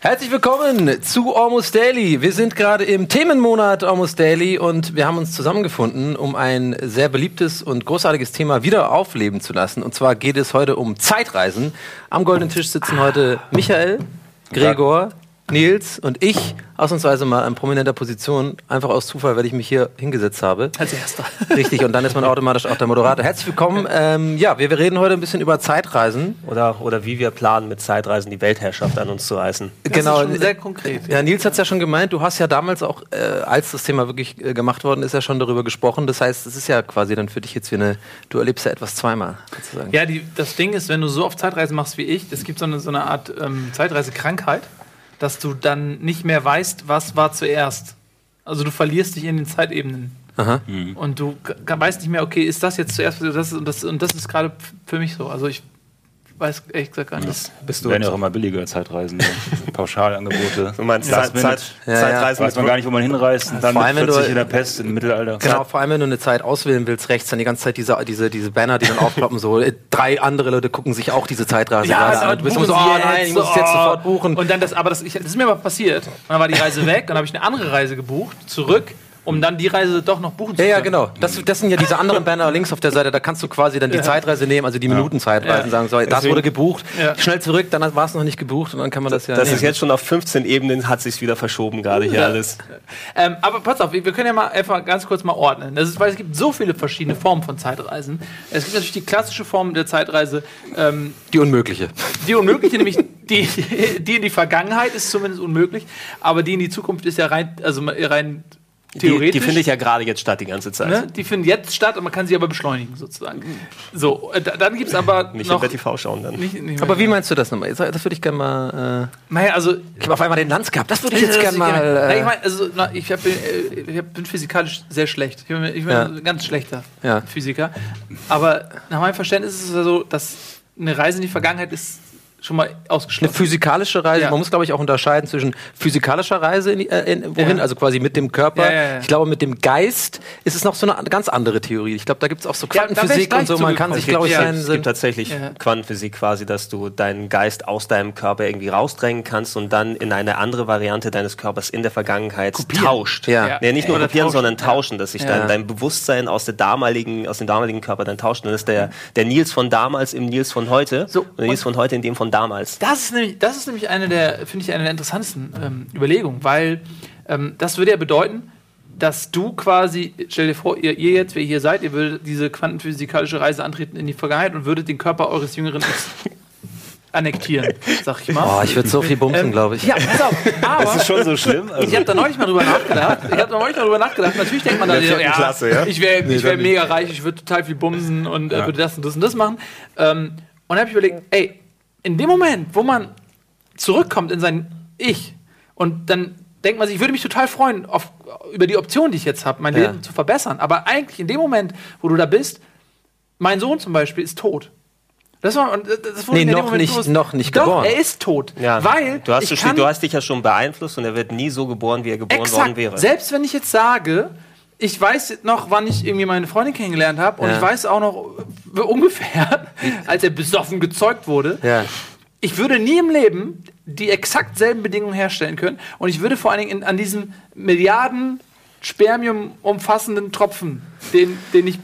Herzlich willkommen zu Almost Daily. Wir sind gerade im Themenmonat Almost Daily und wir haben uns zusammengefunden, um ein sehr beliebtes und großartiges Thema wieder aufleben zu lassen. Und zwar geht es heute um Zeitreisen. Am goldenen Tisch sitzen heute Michael, Gregor, Nils und ich ausnahmsweise mal in prominenter Position, einfach aus Zufall, weil ich mich hier hingesetzt habe. Als erster. Richtig, und dann ist man automatisch auch der Moderator. Herzlich willkommen. Ähm, ja, wir, wir reden heute ein bisschen über Zeitreisen. Oder, oder wie wir planen, mit Zeitreisen die Weltherrschaft an uns zu reißen. Das genau. ist schon sehr konkret. Ja, Nils hat es ja schon gemeint, du hast ja damals auch, äh, als das Thema wirklich äh, gemacht worden ist, ja schon darüber gesprochen. Das heißt, es ist ja quasi dann für dich jetzt wie eine, du erlebst ja etwas zweimal, sozusagen. Ja, die, das Ding ist, wenn du so oft Zeitreisen machst wie ich, es gibt so eine, so eine Art ähm, Zeitreisekrankheit, dass du dann nicht mehr weißt, was war zuerst. Also du verlierst dich in den Zeitebenen. Aha. Und du weißt nicht mehr, okay, ist das jetzt zuerst das und das und das ist gerade für mich so. Also ich weiß ehrlich gesagt gar nicht. Bist werden ja auch immer billiger Zeitreisen. Pauschalangebote. Du meinst Zeit. Zeit, Ja. Zeitreisen Weiß man gar nicht, wo man hinreist. Und dann Vor allem, wenn plötzlich du- in der Pest im Mittelalter. Genau, vor allem wenn du eine Zeit auswählen willst, rechts dann die ganze Zeit diese, diese, diese Banner, die dann aufploppen, so drei andere Leute gucken sich auch diese Zeitreise Ja, an. Du bist immer so, oh nein, ich muss es oh. jetzt sofort buchen. Und dann das, aber das, ich, das ist mir aber passiert. Und dann war die Reise weg, und dann habe ich eine andere Reise gebucht, zurück, um dann die Reise doch noch buchen zu ja, können. ja, genau. Das, das sind ja diese anderen Banner links auf der Seite. Da kannst du quasi dann die Zeitreise nehmen, also die Minutenzeitreisen, Ja. sagen, so, das Deswegen- wurde gebucht, Ja. schnell zurück, dann war es noch nicht gebucht und dann kann man das ja Das nehmen. ist jetzt schon auf 15 Ebenen, hat sich wieder verschoben gerade hier Ja. alles. Ähm, aber pass auf, wir können ja mal einfach ganz kurz mal ordnen. Das ist, weil es gibt so viele verschiedene Formen von Zeitreisen. Es gibt natürlich die klassische Form der Zeitreise, ähm, die unmögliche. die unmögliche, nämlich die, die in die Vergangenheit ist zumindest unmöglich, aber die in die Zukunft ist ja rein, also rein theoretisch. die finde ich ja gerade jetzt statt die ganze Zeit. Ne? Die finden jetzt statt und man kann sie aber beschleunigen, sozusagen. So, äh, da- dann gibt es aber Nicht noch... im BTV schauen dann. Nicht, nicht Aber wie meinst du das nochmal? Das würde ich gerne mal. Naja, also... Äh, ich habe auf einmal den Lanz gehabt. Das würde ich jetzt gerne mal. Na, ich Äh, meine, also, na, ich, hab, äh, ich hab, bin physikalisch sehr schlecht. Ich bin, ich bin Ja. ein ganz schlechter Ja. Physiker. Aber nach meinem Verständnis ist es ja so, dass eine Reise in die Vergangenheit ist schon mal eine ausgeschlossen. physikalische Reise. Ja. Man muss, glaube ich, auch unterscheiden zwischen physikalischer Reise, in, äh, in, wohin, Ja. also quasi mit dem Körper. Ja, ja, ja. Ich glaube, mit dem Geist ist es noch so eine ganz andere Theorie. Ich glaube, da gibt es auch so Quantenphysik und so. Man kann sich, glaube ich, Ja. sein. Es gibt tatsächlich Ja. Quantenphysik quasi, dass du deinen Geist aus deinem Körper irgendwie rausdrängen kannst und dann in eine andere Variante deines Körpers in der Vergangenheit tauscht. Ja. Ja. Nee, nicht nur kopieren, tauschen. sondern tauschen, dass sich Ja. dein, dein Bewusstsein aus, der damaligen, aus dem damaligen Körper dann tauscht. Und dann ist der, der Nils von damals im Nils von heute So, und der Nils von heute in dem von damals. Das ist nämlich, das ist nämlich eine der, finde ich, eine der interessantesten ähm, Überlegungen, weil ähm, das würde ja bedeuten, dass du quasi, stell dir vor, ihr, ihr jetzt, wer ihr hier seid, ihr würdet diese quantenphysikalische Reise antreten in die Vergangenheit und würdet den Körper eures jüngeren annektieren, sag ich mal. Oh, ich würde so viel bumsen, Ähm, glaube ich. Ja, pass auf, aber schon so schlimm? ich habe da neulich mal drüber nachgedacht. Ich habe da neulich mal drüber nachgedacht. Natürlich denkt man da, ja, Klasse, ja? ich wäre ich wär mega reich, ich würde total viel bumsen und äh, würde das und das und das machen. Ähm, und dann habe ich überlegt, ey, in dem Moment, wo man zurückkommt in sein Ich und dann denkt man sich, ich würde mich total freuen auf, über die Option, die ich jetzt habe, mein Ja. Leben zu verbessern. Aber eigentlich in dem Moment, wo du da bist, mein Sohn zum Beispiel ist tot. Das war, das wurde Nee, noch nicht- bewusst. noch nicht Doch, geboren. er ist tot. Ja, Weil du hast, kann- du hast dich ja schon beeinflusst und er wird nie so geboren, wie er geboren worden Exakt. wäre. Selbst wenn ich jetzt sage, ich weiß noch, wann ich irgendwie meine Freundin kennengelernt habe und Ja. ich weiß auch noch äh, ungefähr, als er besoffen gezeugt wurde. Ja. Ich würde nie im Leben die exakt selben Bedingungen herstellen können und ich würde vor allen Dingen in, an diesem Milliarden Spermium umfassenden Tropfen, den, den ich,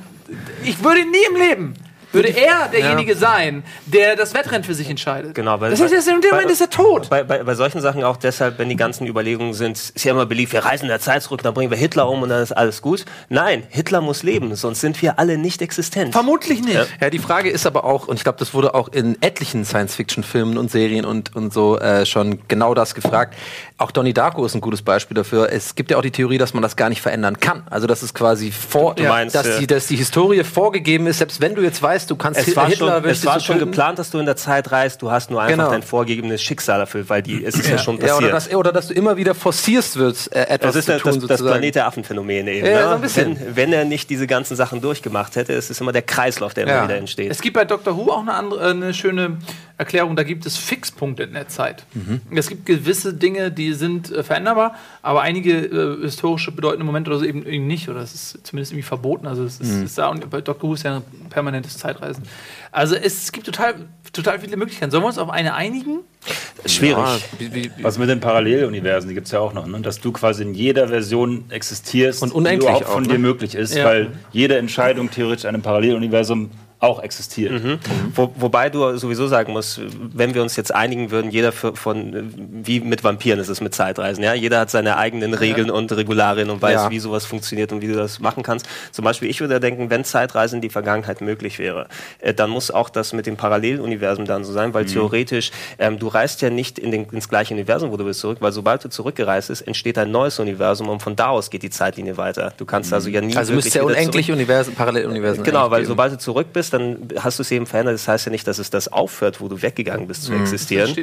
ich würde nie im Leben würde er derjenige sein, der das Wettrennen für sich entscheidet. Genau, weil- das heißt, ist in dem bei- Moment ist er tot. Bei, bei, bei solchen Sachen auch deshalb, wenn die ganzen Überlegungen sind, ist ja immer beliebt, wir reisen in der Zeit zurück, dann bringen wir Hitler um und dann ist alles gut. Nein, Hitler muss leben, sonst sind wir alle nicht existent. Vermutlich nicht. Ja, die Frage ist aber auch, und ich glaube, das wurde auch in etlichen Science-Fiction-Filmen und Serien und, und so äh, schon genau das gefragt. Auch Donnie Darko ist ein gutes Beispiel dafür. Es gibt ja auch die Theorie, dass man das gar nicht verändern kann. Also, dass es quasi vor, Du meinst, dass, die, dass die Historie vorgegeben ist, selbst wenn du jetzt weißt, du kannst Es war, schon, es war schon töten. geplant, dass du in der Zeit reist, du hast nur einfach Genau. dein vorgegebenes Schicksal erfüllt, weil die, es ist ja, schon Ja, passiert. oder, dass, oder dass du immer wieder forcierst wirst, äh, etwas das ist zu das, tun, das, das sozusagen. Planet der Affen-Phänomen eben. Ja, ne? so ein bisschen. Wenn, wenn er nicht diese ganzen Sachen durchgemacht hätte, es ist immer der Kreislauf, der Ja. immer wieder entsteht. Es gibt bei Doctor Who auch eine, andere, eine schöne Erklärung, da gibt es Fixpunkte in der Zeit. Mhm. Es gibt gewisse Dinge, die sind äh, veränderbar, aber einige äh, historische bedeutende Momente oder so eben, eben nicht. Oder es ist zumindest irgendwie verboten. Also es ist, Mhm. ist da und bei Doctor Who ist ja ein permanentes Zeitreisen. Also es gibt total, total viele Möglichkeiten. Sollen wir uns auf eine einigen? Schwierig. Ja, wie, wie, wie, Was mit den Paralleluniversen, die gibt es ja auch noch, ne? dass du quasi in jeder Version existierst, Und unendlich die überhaupt auch, von ne? dir möglich ist, Ja. weil jede Entscheidung theoretisch in einem Paralleluniversum auch existiert. Wo, wobei du sowieso sagen musst, wenn wir uns jetzt einigen würden, jeder für, von, wie mit Vampiren ist es mit Zeitreisen, ja, jeder hat seine eigenen Regeln und Regularien und weiß, Ja. wie sowas funktioniert und wie du das machen kannst. Zum Beispiel, ich würde denken, wenn Zeitreisen in die Vergangenheit möglich wäre, äh, dann muss auch das mit dem Paralleluniversum dann so sein, weil theoretisch, ähm, du reist ja nicht in den, ins gleiche Universum, wo du bist zurück, weil sobald du zurückgereist bist, entsteht ein neues Universum und von da aus geht die Zeitlinie weiter. Du kannst also ja nie also müsste ja unendlich Universen, Paralleluniversen. Genau, weil geben. sobald du zurück bist, dann hast du es eben verändert. Das heißt ja nicht, dass es das aufhört, wo du weggegangen bist, zu Mhm. existieren.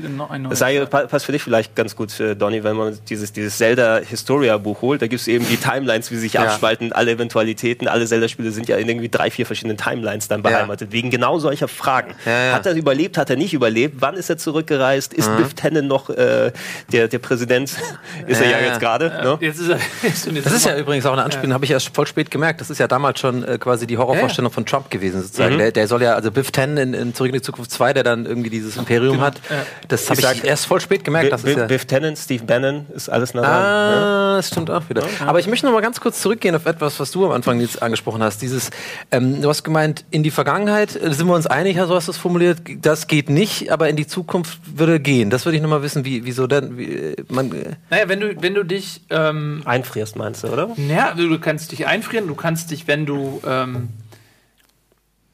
Das Das passt für dich vielleicht ganz gut, äh, Donny, wenn man dieses, dieses Zelda-Historia-Buch holt. Da gibt es eben die Timelines, wie sie sich Ja. abspalten, alle Eventualitäten. Alle Zelda-Spiele sind ja in irgendwie drei, vier verschiedenen Timelines dann beheimatet. Wegen genau solcher Fragen. Ja, ja. Hat er überlebt, hat er nicht überlebt? Wann ist er zurückgereist? Ist Biff Tannen noch äh, der, der Präsident? ist er Ja, ja ja. jetzt gerade. Ne? Jetzt ist er. Das ist ja übrigens auch eine Anspielung, habe ich erst voll spät gemerkt. Das ist ja damals schon äh, quasi die Horrorvorstellung von Trump gewesen, sozusagen. Der, der soll ja, also Biff Tannen in, in Zurück in die Zukunft 2, der dann irgendwie dieses Imperium hat, das habe Ich ich, sag- erst voll spät gemerkt. Das ist Biff, ja, Biff Tannen, Steve Bannon, ist alles nah dran. ne? Ah, das stimmt auch wieder. Aber ich möchte noch mal ganz kurz zurückgehen auf etwas, was du am Anfang jetzt angesprochen hast. Dieses, ähm, du hast gemeint, in die Vergangenheit äh, sind wir uns einig, so hast du es formuliert, das geht nicht, aber in die Zukunft würde gehen. Das würde ich noch mal wissen, wie, wieso denn? Wie, äh, man, äh, Naja, wenn du, wenn du dich. Ähm, Einfrierst, meinst du, oder? Ja, du, du kannst dich einfrieren, du kannst dich, wenn du ähm,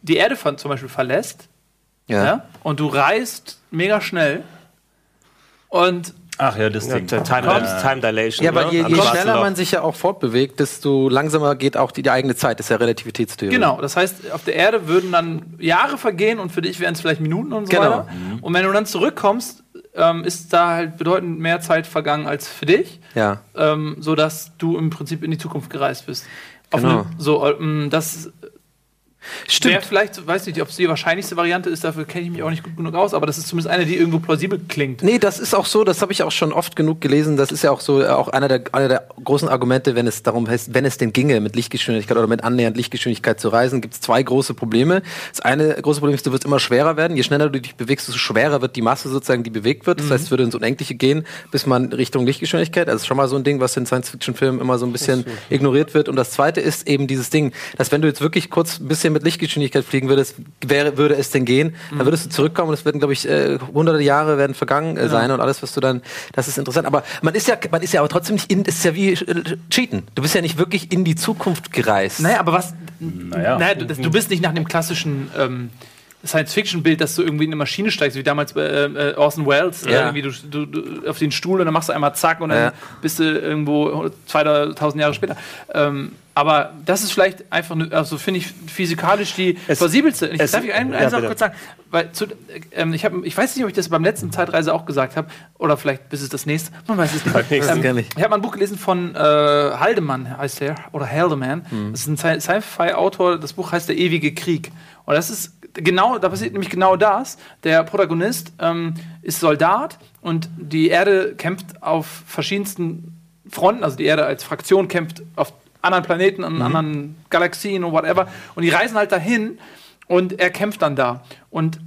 die Erde von, zum Beispiel verlässt, ja. und du reist mega schnell und Ach ja, das Ja, Ding. Time, Time Dilation. Ja, weil ne? je, je schneller man sich ja auch fortbewegt, desto langsamer geht auch die, die eigene Zeit. Das ist ja Relativitätstheorie. genau, das heißt, auf der Erde würden dann Jahre vergehen und für dich wären es vielleicht Minuten und so Genau. weiter. Und wenn du dann zurückkommst, ähm, ist da halt bedeutend mehr Zeit vergangen als für dich, Ja. ähm, sodass du im Prinzip in die Zukunft gereist bist. Auf Genau. eine, so, ähm, das Wäre vielleicht, weiß nicht, ob es die wahrscheinlichste Variante ist, dafür kenne ich mich auch nicht gut genug aus, aber das ist zumindest eine, die irgendwo plausibel klingt. Nee, das ist auch so, das habe ich auch schon oft genug gelesen. Das ist ja auch so äh, auch einer der, einer der großen Argumente, wenn es darum heißt, wenn es denn ginge, mit Lichtgeschwindigkeit oder mit annähernd Lichtgeschwindigkeit zu reisen, gibt es zwei große Probleme. Das eine große Problem ist, du wirst immer schwerer werden. Je schneller du dich bewegst, desto schwerer wird die Masse sozusagen, die bewegt wird. Das heißt, es würde ins Unendliche gehen, bis man Richtung Lichtgeschwindigkeit. Also das ist schon mal so ein Ding, was in Science-Fiction-Filmen immer so ein bisschen ignoriert wird. Und das zweite ist eben dieses Ding, dass wenn du jetzt wirklich kurz ein bisschen mit Lichtgeschwindigkeit fliegen würdest, wäre, würde es denn gehen, dann würdest du zurückkommen und es werden, glaube ich, äh, hunderte Jahre werden vergangen äh, sein und alles, was du dann, das ist interessant. Aber man ist ja, man ist ja aber trotzdem nicht in, das ist ja wie äh, Cheaten. Du bist ja nicht wirklich in die Zukunft gereist. Naja, aber was. Naja. Naja, du, du bist nicht nach dem klassischen. Ähm, Science-Fiction-Bild, dass du irgendwie in eine Maschine steigst, wie damals bei äh, äh, Orson Welles. Äh, Ja. irgendwie du, du, du auf den Stuhl und dann machst du einmal zack und dann Ja. bist du irgendwo 2000 Jahre später. Ähm, aber das ist vielleicht einfach, ne, also finde ich physikalisch die Es- plausibelste. Ich, es- darf ich einen, ja, eine Sache bitte. kurz sagen? Weil zu, ähm, ich, hab, ich weiß nicht, ob ich das beim letzten Zeitreise auch gesagt habe oder vielleicht bis es das nächste. Man weiß es nicht. nicht. Ich habe mal ein Buch gelesen von äh, Haldemann, heißt der, oder Haldeman. Das ist ein Sci- Sci-Fi-Autor. Das Buch heißt Der ewige Krieg. Und das ist genau, da passiert nämlich genau das. Der Protagonist ähm, ist Soldat und die Erde kämpft auf verschiedensten Fronten. Also die Erde als Fraktion kämpft auf anderen Planeten, an anderen Galaxien und whatever. Und die reisen halt dahin und er kämpft dann da. Und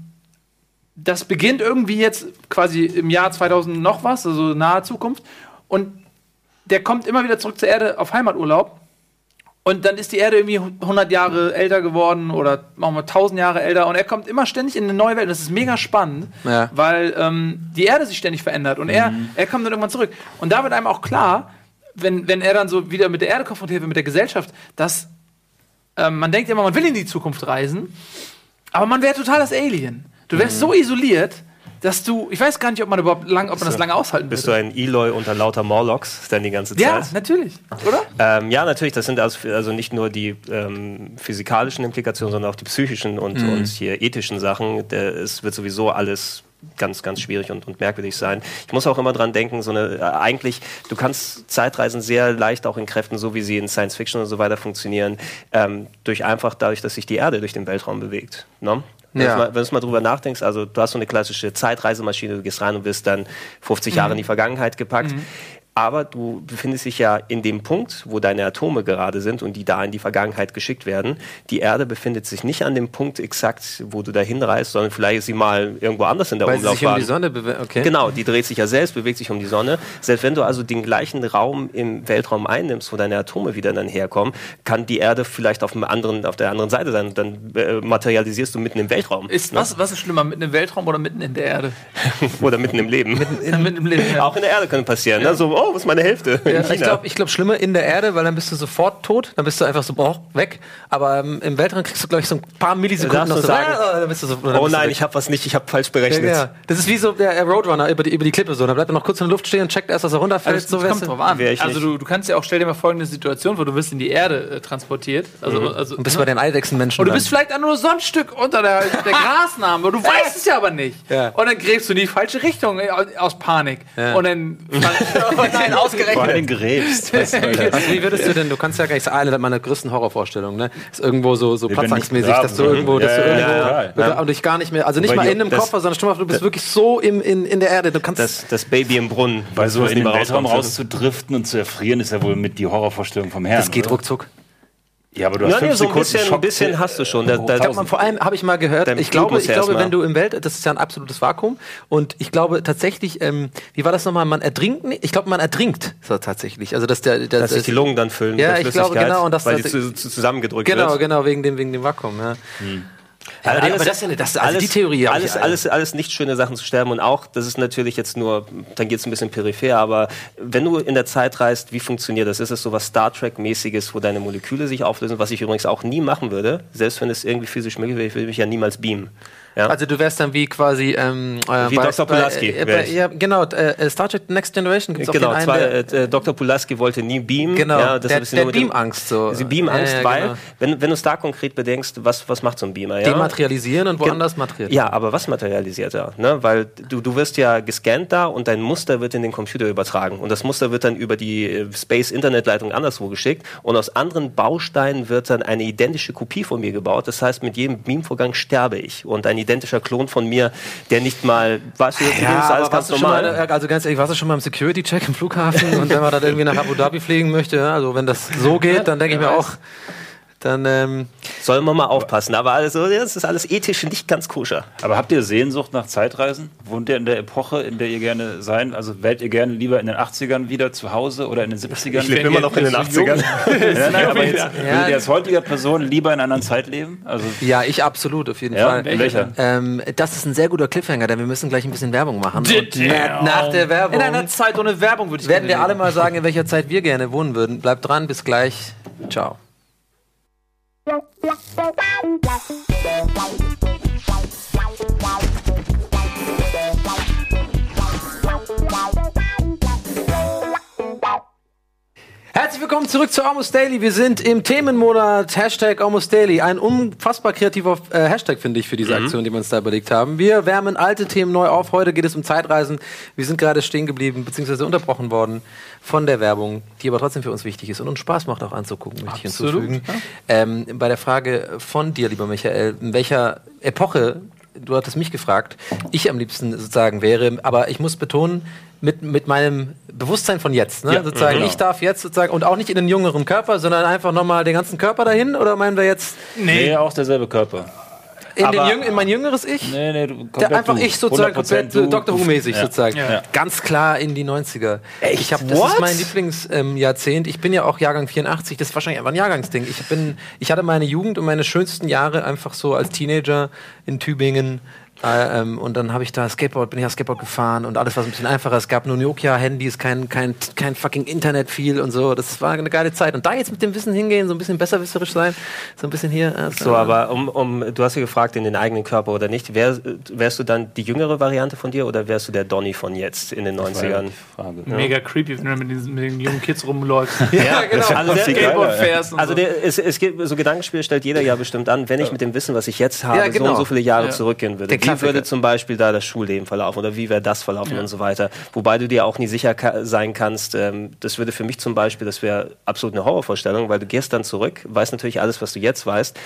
das beginnt irgendwie jetzt quasi im Jahr 2000 noch was, also nahe Zukunft. Und der kommt immer wieder zurück zur Erde auf Heimaturlaub. Und dann ist die Erde irgendwie 100 Jahre älter geworden oder machen wir 1000 Jahre älter. Und er kommt immer ständig in eine neue Welt. Und das ist mega spannend, Ja. weil ähm, die Erde sich ständig verändert. Und er, er kommt dann irgendwann zurück. Und da wird einem auch klar, wenn, wenn er dann so wieder mit der Erde konfrontiert wird, mit der Gesellschaft, dass ähm, man denkt immer, man will in die Zukunft reisen, aber man wäre total das Alien. Du wärst so isoliert, dass du, ich weiß gar nicht, ob man überhaupt lang, ob man das lange aushalten Bist du ein Eloy unter lauter Morlocks dann die ganze Ja, Zeit? natürlich, oder? Ähm, ja, natürlich, das sind also, also nicht nur die ähm, physikalischen Implikationen, sondern auch die psychischen und, und hier ethischen Sachen. Der, es wird sowieso alles ganz, ganz schwierig und, und merkwürdig sein. Ich muss auch immer dran denken, so eine, äh, eigentlich, du kannst Zeitreisen sehr leicht auch in Kräften, so wie sie in Science Fiction und so weiter funktionieren, ähm, durch einfach dadurch, dass sich die Erde durch den Weltraum bewegt. Ne? Wenn, Ja. du mal, wenn du mal drüber nachdenkst, also du hast so eine klassische Zeitreisemaschine, du gehst rein und wirst dann 50 Jahre in die Vergangenheit gepackt. Aber du befindest dich ja in dem Punkt, wo deine Atome gerade sind und die da in die Vergangenheit geschickt werden. Die Erde befindet sich nicht an dem Punkt exakt, wo du da hinreist, sondern vielleicht ist sie mal irgendwo anders in der Weil sie sich um Umlaufbahn. die Sonne bewegt. Okay. Genau, die dreht sich ja selbst, bewegt sich um die Sonne. Selbst wenn du also den gleichen Raum im Weltraum einnimmst, wo deine Atome wieder dann herkommen, kann die Erde vielleicht auf, dem anderen, auf der anderen Seite sein. Dann äh, materialisierst du mitten im Weltraum. Ist, was, was ist schlimmer, mitten im Weltraum oder mitten in der Erde? Oder mitten im Leben. mitten im Leben. Ja. Auch in der Erde können passieren. Ne? So, oh, was ist meine Hälfte? Ja, ich glaube, ich glaub, schlimmer in der Erde, weil dann bist du sofort tot, dann bist du einfach so boah, weg. Aber ähm, im Weltraum kriegst du, glaube ich, so ein paar Millisekunden noch so, sagen, äh, dann so, dann oh nein, weg. ich habe was nicht, ich habe falsch ja, berechnet. ja. Das ist wie so der Roadrunner über die, über die Klippe so. Dann bleibt er noch kurz in der Luft stehen und checkt erst, dass er runterfällt. Also, so das kommt weißt du. drauf an. Also du, du kannst ja auch, stell dir mal folgende Situation vor, du wirst in die Erde äh, transportiert. Also, also, Und bist bei den Eidechsenmenschen. und du bist vielleicht nur so ein Stück unter der, der Grasnarbe. Du weißt es ja aber nicht. Ja. Und dann gräbst du in die falsche Richtung äh, aus, aus Panik. Ja. Und dann... Nein, Vor ausgerechnet. allem gräbst. Also wie würdest du denn, du kannst ja gar nicht, eine meiner größten Horrorvorstellungen, ne? Ist irgendwo so, so platzangstmäßig, dass du irgendwo, dass du irgendwo, ja, und dich gar nicht mehr, also nicht mal in einem Koffer, sondern stumpf, du bist wirklich so im, in, in der Erde, du kannst, Das, das Baby im Brunnen. Weil so in den Weltraum rauszudriften und zu erfrieren, ist ja wohl mit die Horrorvorstellung vom Herrn. das geht ruckzuck. Ja, aber du hast Ja, nee, so ein bisschen, ein Schock- bisschen hast du schon. Da, da, Ich man, vor allem habe ich mal gehört, Dein ich glaube, ich glaube, wenn du im Welt, das ist ja ein absolutes Vakuum und ich glaube tatsächlich, ähm, wie war das nochmal, man ertrinkt nicht, ich glaube, man ertrinkt so tatsächlich, also dass der, der dass sich die Lungen dann füllen Ja, ich glaube, genau, und das- weil die zusammengedrückt Genau, wird. genau, wegen dem, wegen dem Vakuum, ja. Ja, aber, alles- aber das ist ja nicht, das, also die Theorie alles, ich, alles, alles nicht schöne Sachen zu sterben und auch, das ist natürlich jetzt nur, dann geht es ein bisschen peripher, aber wenn du in der Zeit reist, wie funktioniert das? Ist es so was Star Trek-mäßiges, wo deine Moleküle sich auflösen, was ich übrigens auch nie machen würde, selbst wenn es irgendwie physisch möglich wäre, ich würde mich ja niemals beamen. Ja? Also du wärst dann wie quasi ähm, äh, Wie Dr. Pulaski äh, bei, ich. ja, genau, äh, Star Trek Next Generation gibt's Genau, auch den zwar, einen, der, äh, Dr. Pulaski wollte nie beamen. Genau, ja, der- deshalb ist der Beamangst so. Sie Beamangst, Ja, weil, genau. wenn, wenn du es da konkret bedenkst, was, was macht so ein Beamer? Ja? dematerialisieren und woanders materialisieren. Ja, aber was materialisiert er? Ne? Weil du, du wirst ja gescannt da und dein Muster wird in den Computer übertragen. Und das Muster wird dann über die äh, Space-Internetleitung anderswo geschickt. Und aus anderen Bausteinen wird dann eine identische Kopie von mir gebaut. Das heißt, mit jedem Beamvorgang sterbe ich. Und ein identischer Klon von mir, der nicht mal, weißt du, das Ja, ist alles ganz normal. mal, also ganz ehrlich, warst du schon mal im Security-Check im Flughafen? Und wenn man dann irgendwie nach Abu Dhabi fliegen möchte, also wenn das so geht, dann denke ich mir auch, dann ähm, Soll man mal aufpassen. Aber also, das ist alles ethisch nicht ganz koscher. Aber habt ihr Sehnsucht nach Zeitreisen? Wohnt ihr in der Epoche, in der ihr gerne sein? Also wärt ihr gerne lieber in den 80ern wieder zu Hause oder in den 70ern? Ich lebe immer noch in den 80ern. Ja, nein, aber jetzt, Ja. würdet ihr als heutiger Person lieber in einer anderen Zeit leben? Also, ja, ich absolut auf jeden ja, Fall. in welcher? Ähm, das ist ein sehr guter Cliffhanger, denn wir müssen gleich ein bisschen Werbung machen. Und nach der Werbung In einer Zeit ohne Werbung würde ich werden wir alle mal sagen, in welcher Zeit wir gerne wohnen würden. Bleibt dran, bis gleich. Ciao. Wow. Herzlich willkommen zurück zu Almost Daily. Wir sind im Themenmonat Hashtag Almost Daily. Ein unfassbar kreativer äh, Hashtag, finde ich, für diese Aktion, die wir uns da überlegt haben. Wir wärmen alte Themen neu auf. Heute geht es um Zeitreisen. Wir sind gerade stehen geblieben, beziehungsweise unterbrochen worden von der Werbung, die aber trotzdem für uns wichtig ist und uns Spaß macht auch anzugucken, möchte ich Absolut, hinzufügen. Ähm, bei der Frage von dir, lieber Michael, in welcher Epoche, du hattest mich gefragt, ich am liebsten sozusagen wäre, aber ich muss betonen, mit, mit meinem Bewusstsein von jetzt, ne? Ja, sozusagen, genau. ich darf jetzt sozusagen, und auch nicht in den jüngeren Körper, sondern einfach nochmal den ganzen Körper dahin, oder meinen wir jetzt Nee, auch derselbe Körper. in, jüng, in mein jüngeres Ich? Nee, nee, du, Der komplett einfach du. ich sozusagen 100% komplett du, äh, Dr. Who-mäßig ja. sozusagen. Ja. Ganz klar in die 90er. Ich hab, das What? ist mein Lieblingsjahrzehnt. ich bin ja auch Jahrgang 84, das ist wahrscheinlich einfach ein Jahrgangsding. Ich, bin, ich hatte meine Jugend und meine schönsten Jahre einfach so als Teenager in Tübingen. Äh, ähm, und dann habe ich da Skateboard, bin ich ja Skateboard gefahren und alles war so ein bisschen einfacher. Es gab nur Nokia-Handys, kein, kein, kein fucking Internet viel und so. Das war eine geile Zeit. Und da jetzt mit dem Wissen hingehen, so ein bisschen besserwisserisch sein, so ein bisschen hier. äh, So, aber um, um, du hast ja gefragt, in den eigenen Körper oder nicht. Wär, wärst du dann die jüngere Variante von dir oder wärst du der Donny von jetzt in den Das war ja 90ern? die Frage. Mega creepy, wenn du mit, diesen, mit den jungen Kids rumläufst. Ja, genau. Also der, Skateboard ja. fährst und also so. der, es, es gibt so Gedankenspiel stellt jeder ja bestimmt an, wenn ich mit dem Wissen, was ich jetzt habe, Ja, so genau. und so viele Jahre Ja. zurückgehen würde. Der Wie würde zum Beispiel da das Schulleben verlaufen oder wie wäre das verlaufen Ja. und so weiter. Wobei du dir auch nie sicher ka sein kannst, ähm, das würde für mich zum Beispiel, das wäre absolut eine Horrorvorstellung, weil du gehst dann zurück, weißt natürlich alles, was du jetzt weißt.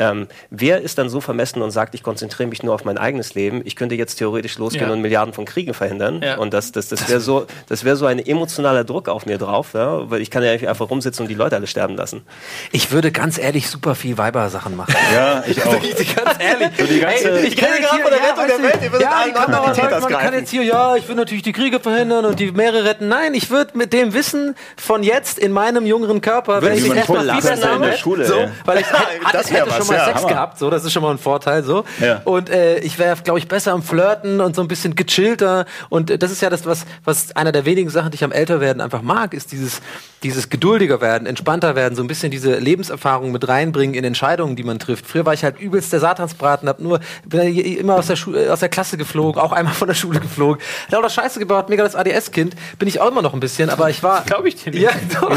Ähm, wer ist dann so vermessen und sagt, ich konzentriere mich nur auf mein eigenes Leben? Ich könnte jetzt theoretisch losgehen Ja. und Milliarden von Kriegen verhindern. Ja. Und das, das, das wäre so, das wäre so ein emotionaler Druck auf mir drauf, ja? weil ich kann ja einfach rumsitzen und die Leute alle sterben lassen. Ich würde ganz ehrlich super viel Weiber-Sachen machen. Ja, ich auch. ganz ehrlich. die ganze- Ey, Ich rede gerade von der Rettung der Welt, ihr ja, kann man, man kann greifen. jetzt hier, ja, ich will natürlich die Kriege verhindern und die Meere retten. Nein, ich würde mit dem Wissen von jetzt in meinem jüngeren Körper, wenn ich erstmal fiebern in der habe, Schule, so, weil ich hätte, Das hätte schon was, mal ja, Sex Hammer. gehabt, so, das ist schon mal ein Vorteil, so. Ja. Und äh, ich wäre, glaube ich, besser am Flirten und so ein bisschen gechillter. Und äh, das ist ja das, was, was einer der wenigen Sachen, die ich am Älterwerden einfach mag, ist dieses, dieses geduldiger werden, entspannter werden, so ein bisschen diese Lebenserfahrung mit reinbringen in Entscheidungen, die man trifft. Früher war ich halt übelst der Satansbraten, hab nur bin immer aus der, Schule, aus der Klasse geflogen, auch einmal von der Schule geflogen. Lauter Scheiße gebaut, mega das ADS-Kind. Bin ich auch immer noch ein bisschen, aber ich war. Glaube ich dir nicht. Ja, doch.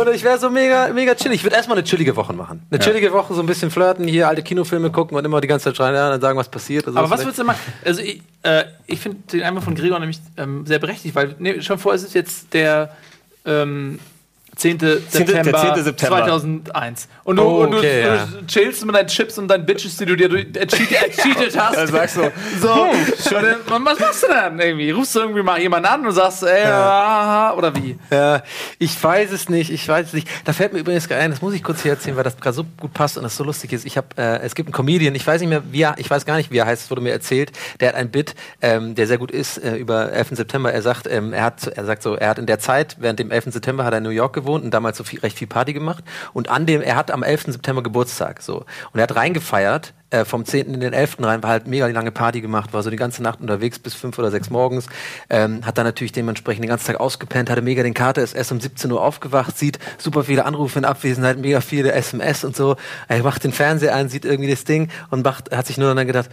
Und ich wäre so mega, mega chillig. Ich würde erstmal eine chillige Woche machen. Eine chillige Woche, so ein bisschen flirten, hier alte Kinofilme gucken und immer die ganze Zeit schreien, ja, dann sagen, was passiert. Also Aber was würdest du machen? Also ich, äh, ich finde den Einwand von Gregor nämlich ähm, sehr berechtigt, weil ne, schon vor, es ist jetzt der ähm, 10. September, der 10. September. 2001. Und du, Oh, und du, okay, du ja. chillst mit deinen Chips und deinen Bitches, die du dir ercheat- ercheatet hast. Ja, sagst du. So, dann, was machst du dann irgendwie? Rufst du irgendwie mal jemanden an und sagst, ey, ah, oder wie? Ja, ich weiß es nicht, ich weiß es nicht. Da fällt mir übrigens ein, das muss ich kurz hier erzählen, weil das gerade so gut passt und das so lustig ist. Ich habe, äh, es gibt einen Comedian, ich weiß nicht mehr, wie er, ich weiß gar nicht, wie er heißt, es wurde mir erzählt. Der hat ein Bit, ähm, der sehr gut ist äh, über 11. September. Er sagt, ähm, er hat, er sagt so, er hat in der Zeit während dem 11. September hat er in New York gewohnt und damals so viel, recht viel Party gemacht und an dem, er hat am 11. September Geburtstag, so und er hat reingefeiert. Äh, vom 10. in den 11. rein, war halt mega lange Party gemacht, war so die ganze Nacht unterwegs bis 5 oder 6 morgens, ähm, hat dann natürlich dementsprechend den ganzen Tag ausgepennt, hatte mega den Kater, ist erst um 17 Uhr aufgewacht, sieht super viele Anrufe in Abwesenheit, mega viele SMS und so. Er macht den Fernseher an, sieht irgendwie das Ding und macht, hat sich nur dann gedacht,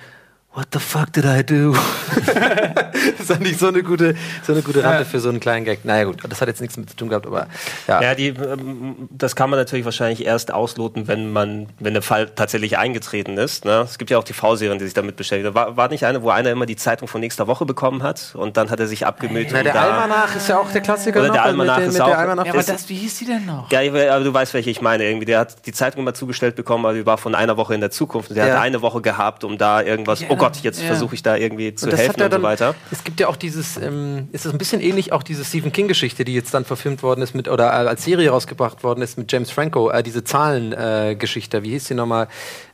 What the fuck did I do? das ist nicht so eine gute, so eine gute Rante für so einen kleinen Gag. Naja gut, das hat jetzt nichts mit zu tun gehabt, aber ja. Ja, die, ähm, das kann man natürlich wahrscheinlich erst ausloten, wenn man, wenn der Fall tatsächlich eingetreten ist. Ne? Es gibt ja auch TV-Serien, die sich damit beschäftigen. War, war nicht eine, wo einer immer die Zeitung von nächster Woche bekommen hat und dann hat er sich abgemüht. Na, der da- Almanach ist ja auch der Klassiker Oder noch, der also Almanach mit, ist mit auch- der Almanach. Ja, aber das, wie hieß die denn noch? Ja, ich aber du weißt, welche ich meine. Irgendwie, der hat die Zeitung immer zugestellt bekommen, aber die war von einer Woche in der Zukunft. Und der Ja. hat eine Woche gehabt, um da irgendwas. Ja, Oh Gott, jetzt ja. versuche ich da irgendwie zu Und das helfen hat er und so dann, weiter. Es gibt ja auch dieses, ähm, ist es ein bisschen ähnlich auch diese Stephen King Geschichte, die jetzt dann verfilmt worden ist mit oder äh, als Serie rausgebracht worden ist mit James Franco, äh, diese Zahlen-Geschichte. Äh, Geschichte. Wie hieß die nochmal?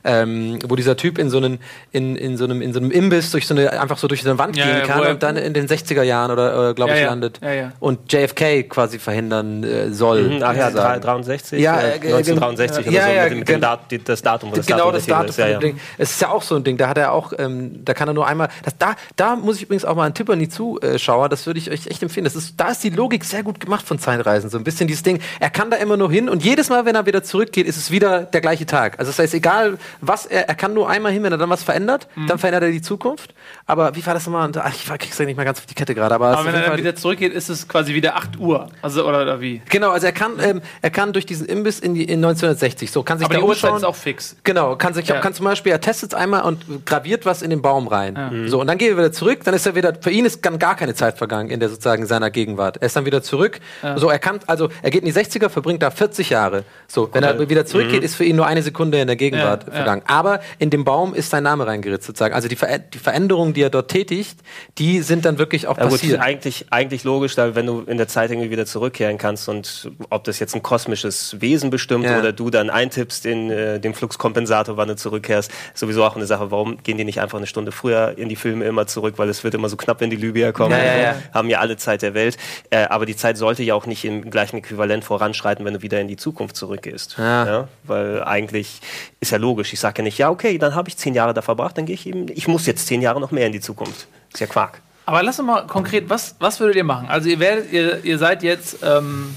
Ähm, wo dieser Typ in so einen in, in so einem in so einem Imbiss durch so eine einfach so durch so eine Wand Ja, gehen ja, kann und dann in den 60er Jahren oder äh, glaube Ja, ich ja. landet Ja, ja. und JFK quasi verhindern äh, soll. Mhm, Ach ja, sozusagen. 63? Ja, äh, äh, 1963 ja, oder so, ja, mit dem, mit dem Dat, die- das Datum, wo das genau Datum das Datum ist. Ja, ja. Es ist ja auch so ein Ding, da hat er auch, ähm, da kann er nur einmal, das, da, da muss ich übrigens auch mal einen Tipp an die Zuschauer, das würde ich euch echt empfehlen. Das ist, da ist die Logik sehr gut gemacht von Zeitreisen, so ein bisschen dieses Ding. Er kann da immer nur hin und jedes Mal, wenn er wieder zurückgeht, ist es wieder der gleiche Tag. Also das heißt, egal was er, er kann nur einmal hin, wenn er dann was verändert, Mhm. dann verändert er die Zukunft. Aber wie war das nochmal? Ich krieg's ja nicht mal ganz auf die Kette gerade, aber, Aber wenn er dann wieder zurückgeht, ist es quasi wieder 8 Uhr. Also, oder, oder wie? Genau, also er kann, ähm, er kann durch diesen Imbiss in, die, in 1960, so kann sich Aber da die Uhrzeit umschauen. ist auch fix. Genau, kann sich Ja. kann zum Beispiel, er testet es einmal und graviert was in den Baum rein. So, und dann geht er wieder zurück, dann ist er wieder, für ihn ist dann gar keine Zeit vergangen in der sozusagen seiner Gegenwart. Er ist dann wieder zurück. So, er kann, also er geht in die 60er, verbringt da 40 Jahre. So, wenn er wieder zurückgeht, ist für ihn nur eine Sekunde in der Gegenwart Ja, ja. vergangen. Aber in dem Baum ist sein Name reingeritzt sozusagen. Also die, Ver die Veränderungen, die er dort tätigt, die sind dann wirklich auch Ja, gut, passiert. eigentlich, eigentlich logisch, da, wenn du in der Zeit irgendwie wieder zurückkehren kannst und ob das jetzt ein kosmisches Wesen bestimmt Ja. oder du dann eintippst in äh, den Fluxkompensator, wann du zurückkehrst, sowieso auch eine Sache. Warum gehen die nicht einfach eine Stunde früher in die Filme immer zurück, weil es wird immer so knapp, wenn die Libyer kommen. Ja, ja, ja. Haben ja alle Zeit der Welt. Äh, aber die Zeit sollte ja auch nicht im gleichen Äquivalent voranschreiten, wenn du wieder in die Zukunft zurückgehst. Ja. Weil eigentlich ist ja logisch. Ich sage ja nicht, ja, okay, dann habe ich zehn Jahre da verbracht, dann gehe ich eben, ich muss jetzt zehn Jahre noch mehr in die Zukunft. Ist ja Quark. Aber lass uns mal konkret, was, was würdet ihr machen? Also ihr werdet, ihr, ihr seid jetzt, ähm,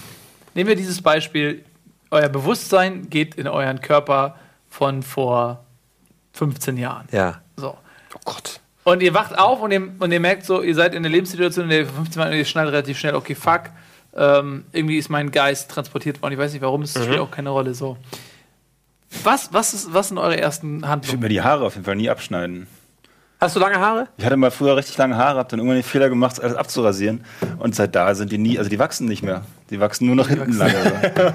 nehmen wir dieses Beispiel, euer Bewusstsein geht in euren Körper von vor 15 Jahren. ja. Oh Gott. Und ihr wacht auf und ihr, und ihr merkt so, ihr seid in einer Lebenssituation, in der ihr vor 15 Jahren, und ihr schnallt relativ schnell, okay, fuck, ähm, irgendwie ist mein Geist transportiert worden. Ich weiß nicht warum, es spielt auch keine Rolle. So. Was, was, ist, was sind eure ersten Ich würde Handlungen? mir die Haare auf jeden Fall nie abschneiden. Hast du lange Haare? Ich hatte mal früher richtig lange Haare, habe dann irgendwann den Fehler gemacht, alles abzurasieren. Und seit da sind die nie, also die wachsen nicht mehr. Die wachsen nur noch hinten lange.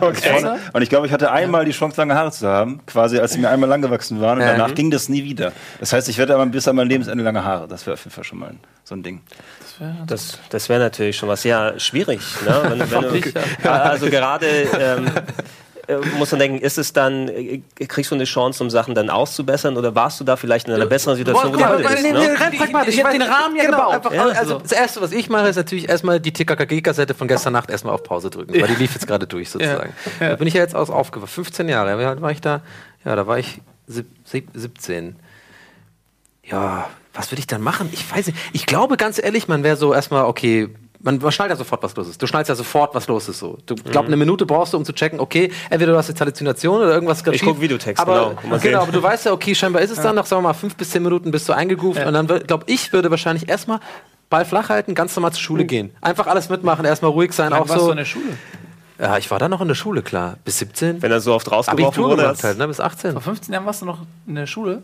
So. Vorne- Und ich glaube, ich hatte einmal die Chance, lange Haare zu haben, quasi als sie mir einmal lang gewachsen waren. Und danach ging das nie wieder. Das heißt, ich werde aber bis an mein Lebensende lange Haare. Das wäre auf jeden Fall schon mal so ein Ding. Das, das wäre natürlich schon was. Ja, schwierig. Ne? Wenn, wenn du, also gerade ähm, äh, muss man denken, ist es dann, äh, kriegst du eine Chance, um Sachen dann auszubessern oder warst du da vielleicht in einer besseren Situation, wo du heute bist? Ne? rein pragmatisch. Ich hab weiß- den Rahmen ja genau, gebaut. Einfach, Ja, also so. das Erste, was ich mache, ist natürlich erstmal die TKKG-Kassette von gestern Nacht erstmal auf Pause drücken, weil die lief jetzt gerade durch sozusagen. Da bin ich ja jetzt aus aufgewacht. 15 Jahre. Wie alt war ich da? Ja, da war ich sieb, sieb, 17. Ja, was würde ich dann machen? Ich weiß nicht. Ich glaube ganz ehrlich, man wäre so erstmal, okay, man, man schnallt ja sofort, was los ist. Du schnallst ja sofort, was los ist. So. Du glaub, eine Minute brauchst du, um zu checken, okay, entweder du hast jetzt Halluzination oder irgendwas gerade Ich guck Videotext, aber, genau. Mal Genau, aber du weißt ja, okay, scheinbar ist es dann nach, sagen wir mal, fünf bis zehn Minuten bist du eingegroovt und dann, glaube ich, würde wahrscheinlich erstmal Ball flach halten, ganz normal zur Schule gehen. Einfach alles mitmachen, erstmal ruhig sein, auch warst du so. in der Schule? Ja, ich war da noch in der Schule, klar. Bis 17. Wenn er so oft rausgeworfen Abitur wurde. gemacht halt, ne? Bis 18. Vor 15 Jahren warst du noch in der Schule?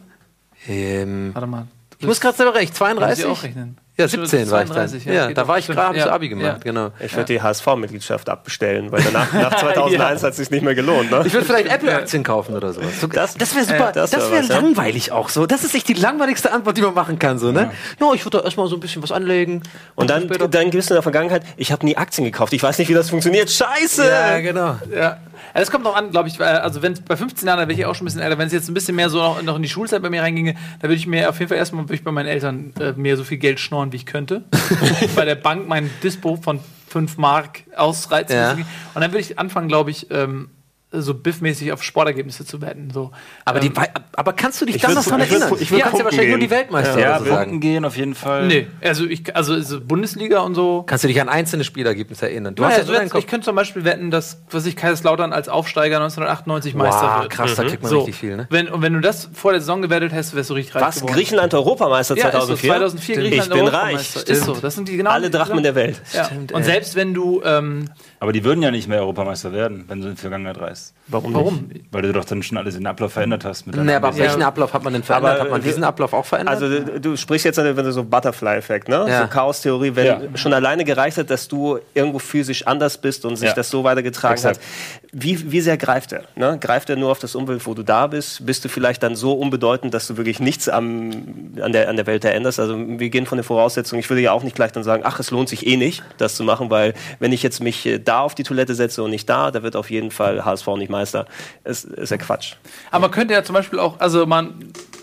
Ähm, Warte mal. ich muss gerade selber recht, 32? Muss ich auch rechnen. Ja, 17 war ich dann. 32, Ja, ja, da war ich gerade, habe ich so Ja, Abi gemacht, ja. genau. Ich würde die HSV-Mitgliedschaft abbestellen, weil danach, nach 2001 hat es sich nicht mehr gelohnt. Ne? Ich würde vielleicht Apple-Aktien kaufen oder sowas. So, das Das- wäre super. äh, das wär wäre ja. langweilig auch so. Das ist echt die langweiligste Antwort, die man machen kann. So, ne? ja. ich würde da erstmal so ein bisschen was anlegen. Und dann, dann gibst du in der Vergangenheit, ich habe nie Aktien gekauft, ich weiß nicht, wie das funktioniert. Scheiße! Ja, genau. Ja. Das kommt noch an, glaube ich, weil, also wenn bei 15 Jahren, da wäre ich auch schon ein bisschen älter, wenn es jetzt ein bisschen mehr so noch, noch in die Schulzeit bei mir reinginge, da würde ich mir auf jeden Fall erstmal ich bei meinen Eltern äh, mir so viel Geld schnorren, wie ich könnte. bei der Bank mein Dispo von 5 Mark ausreizen. Ja. Und dann würde ich anfangen, glaube ich, ähm, so biffmäßig auf Sportergebnisse zu wetten. So. Aber, die, ähm, Wei- aber kannst du dich Ich dann noch dran ich würd- erinnern? ich würd du kannst ja wahrscheinlich nur gehen. die Weltmeister Ja, oder so sagen. Punkten gehen auf jeden Fall. Nee, also ich, also so Bundesliga und so. Kannst du dich an einzelne Spielergebnisse erinnern? Du Du hast ja also so einen jetzt, ich könnte zum Beispiel wetten, dass was ich Kaiserslautern als Aufsteiger 1998 Meister Wow, wird. krass, da kriegt man So, richtig viel, ne? wenn, und wenn du das vor der Saison gewettet hättest, wärst du richtig reich Was? geworden. Griechenland Europameister Ja, 2004? Ist so, 2004 Stimmt. Griechenland Ich bin reich. Ist so, das sind die genau Alle Drachmen der Welt. Ja. Und selbst wenn du ähm, Aber die würden ja nicht mehr Europameister werden, wenn du in die Vergangenheit reist. Warum? warum? Weil du doch dann schon alles in den Ablauf verändert hast. Mit deiner aber welchen Ablauf hat man denn verändert? Aber hat man wir- diesen Ablauf auch verändert? Also du, du sprichst jetzt, wenn du so Butterfly-Effekt, ne? Ja. So Chaos-Theorie, wenn Ja. schon alleine gereicht hat, dass du irgendwo physisch anders bist und sich Ja. das so weitergetragen Exakt. hat. Wie, wie sehr greift er? Ne? Greift er nur auf das Umfeld, wo du da bist? Bist du vielleicht dann so unbedeutend, dass du wirklich nichts am, an, der, an der Welt änderst? Also wir gehen von den Voraussetzungen, ich würde ja auch nicht gleich dann sagen, ach, es lohnt sich eh nicht, das zu machen, weil wenn ich jetzt mich äh, da auf die Toilette setze und nicht da, da wird auf jeden Fall HSV nicht Meister. Es ist ja Quatsch. Aber man könnte ja zum Beispiel auch, also man,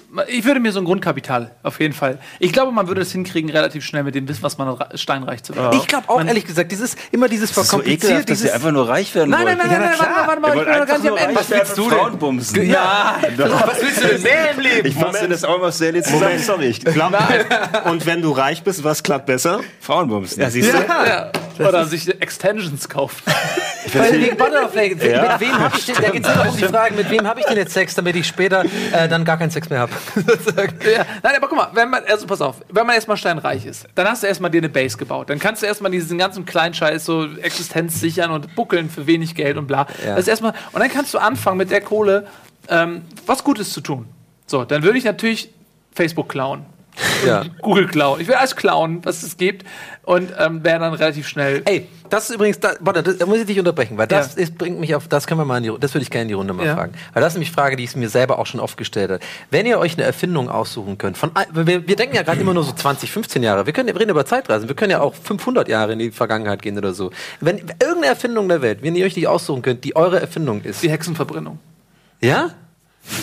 man- ich würde mir so ein Grundkapital, auf jeden Fall. Ich glaube, man würde es hinkriegen, relativ schnell mit dem Wissen, was man steinreich zu werden. ich glaube auch, ehrlich gesagt, dieses, immer dieses Das ist so verkompliziert, ekelhaft, dass dieses... sie einfach nur reich werden Nein, nein, wollen. nein, nein, nein, warte mal, warte mal, ich wollt bin noch gar nicht am Ende. werden und Frauen bumsen. Ja, Doch. was willst du denn mehr im Leben? Ich fasse das auch mal sehr jetzt zusammen. Sorry, ich glaube, Und wenn du reich bist, was klappt besser? Frauen bumsen. Ja, siehst du? Ja. Oder sich Extensions kaufen. Weil wegen Butterfly, mit Ja. wem habe ich denn, da geht es um die Frage, mit wem habe ich denn jetzt Sex, damit ich später äh, dann gar keinen Sex mehr habe. Ja, nein, aber guck mal, wenn man, also pass auf, wenn man erstmal steinreich ist, dann hast du erstmal dir eine Base gebaut. Dann kannst du erstmal diesen ganzen kleinen Scheiß so Existenz sichern und buckeln für wenig Geld und bla. Ja. Das ist erstmal, und dann kannst du anfangen mit der Kohle ähm, was Gutes zu tun. So, dann würde ich natürlich Facebook klauen. Ja. Google klauen. Ich will alles klauen, was es gibt. Und ähm, wäre dann relativ schnell. Ey, das ist übrigens, da, warte, das, da muss ich dich unterbrechen, weil das Ja. ist, bringt mich auf, das können wir mal in die, das würde ich gerne in die Runde mal Ja. fragen. Weil das ist nämlich eine Frage, die ich mir selber auch schon oft gestellt habe. Wenn ihr euch eine Erfindung aussuchen könnt, von, wir, wir denken ja gerade immer nur so 20, 15 Jahre, wir können wir reden über Zeitreisen, wir können ja auch 500 Jahre in die Vergangenheit gehen oder so. Wenn irgendeine Erfindung der Welt, wenn ihr euch die aussuchen könnt, die eure Erfindung ist. Die Hexenverbrennung. Ja?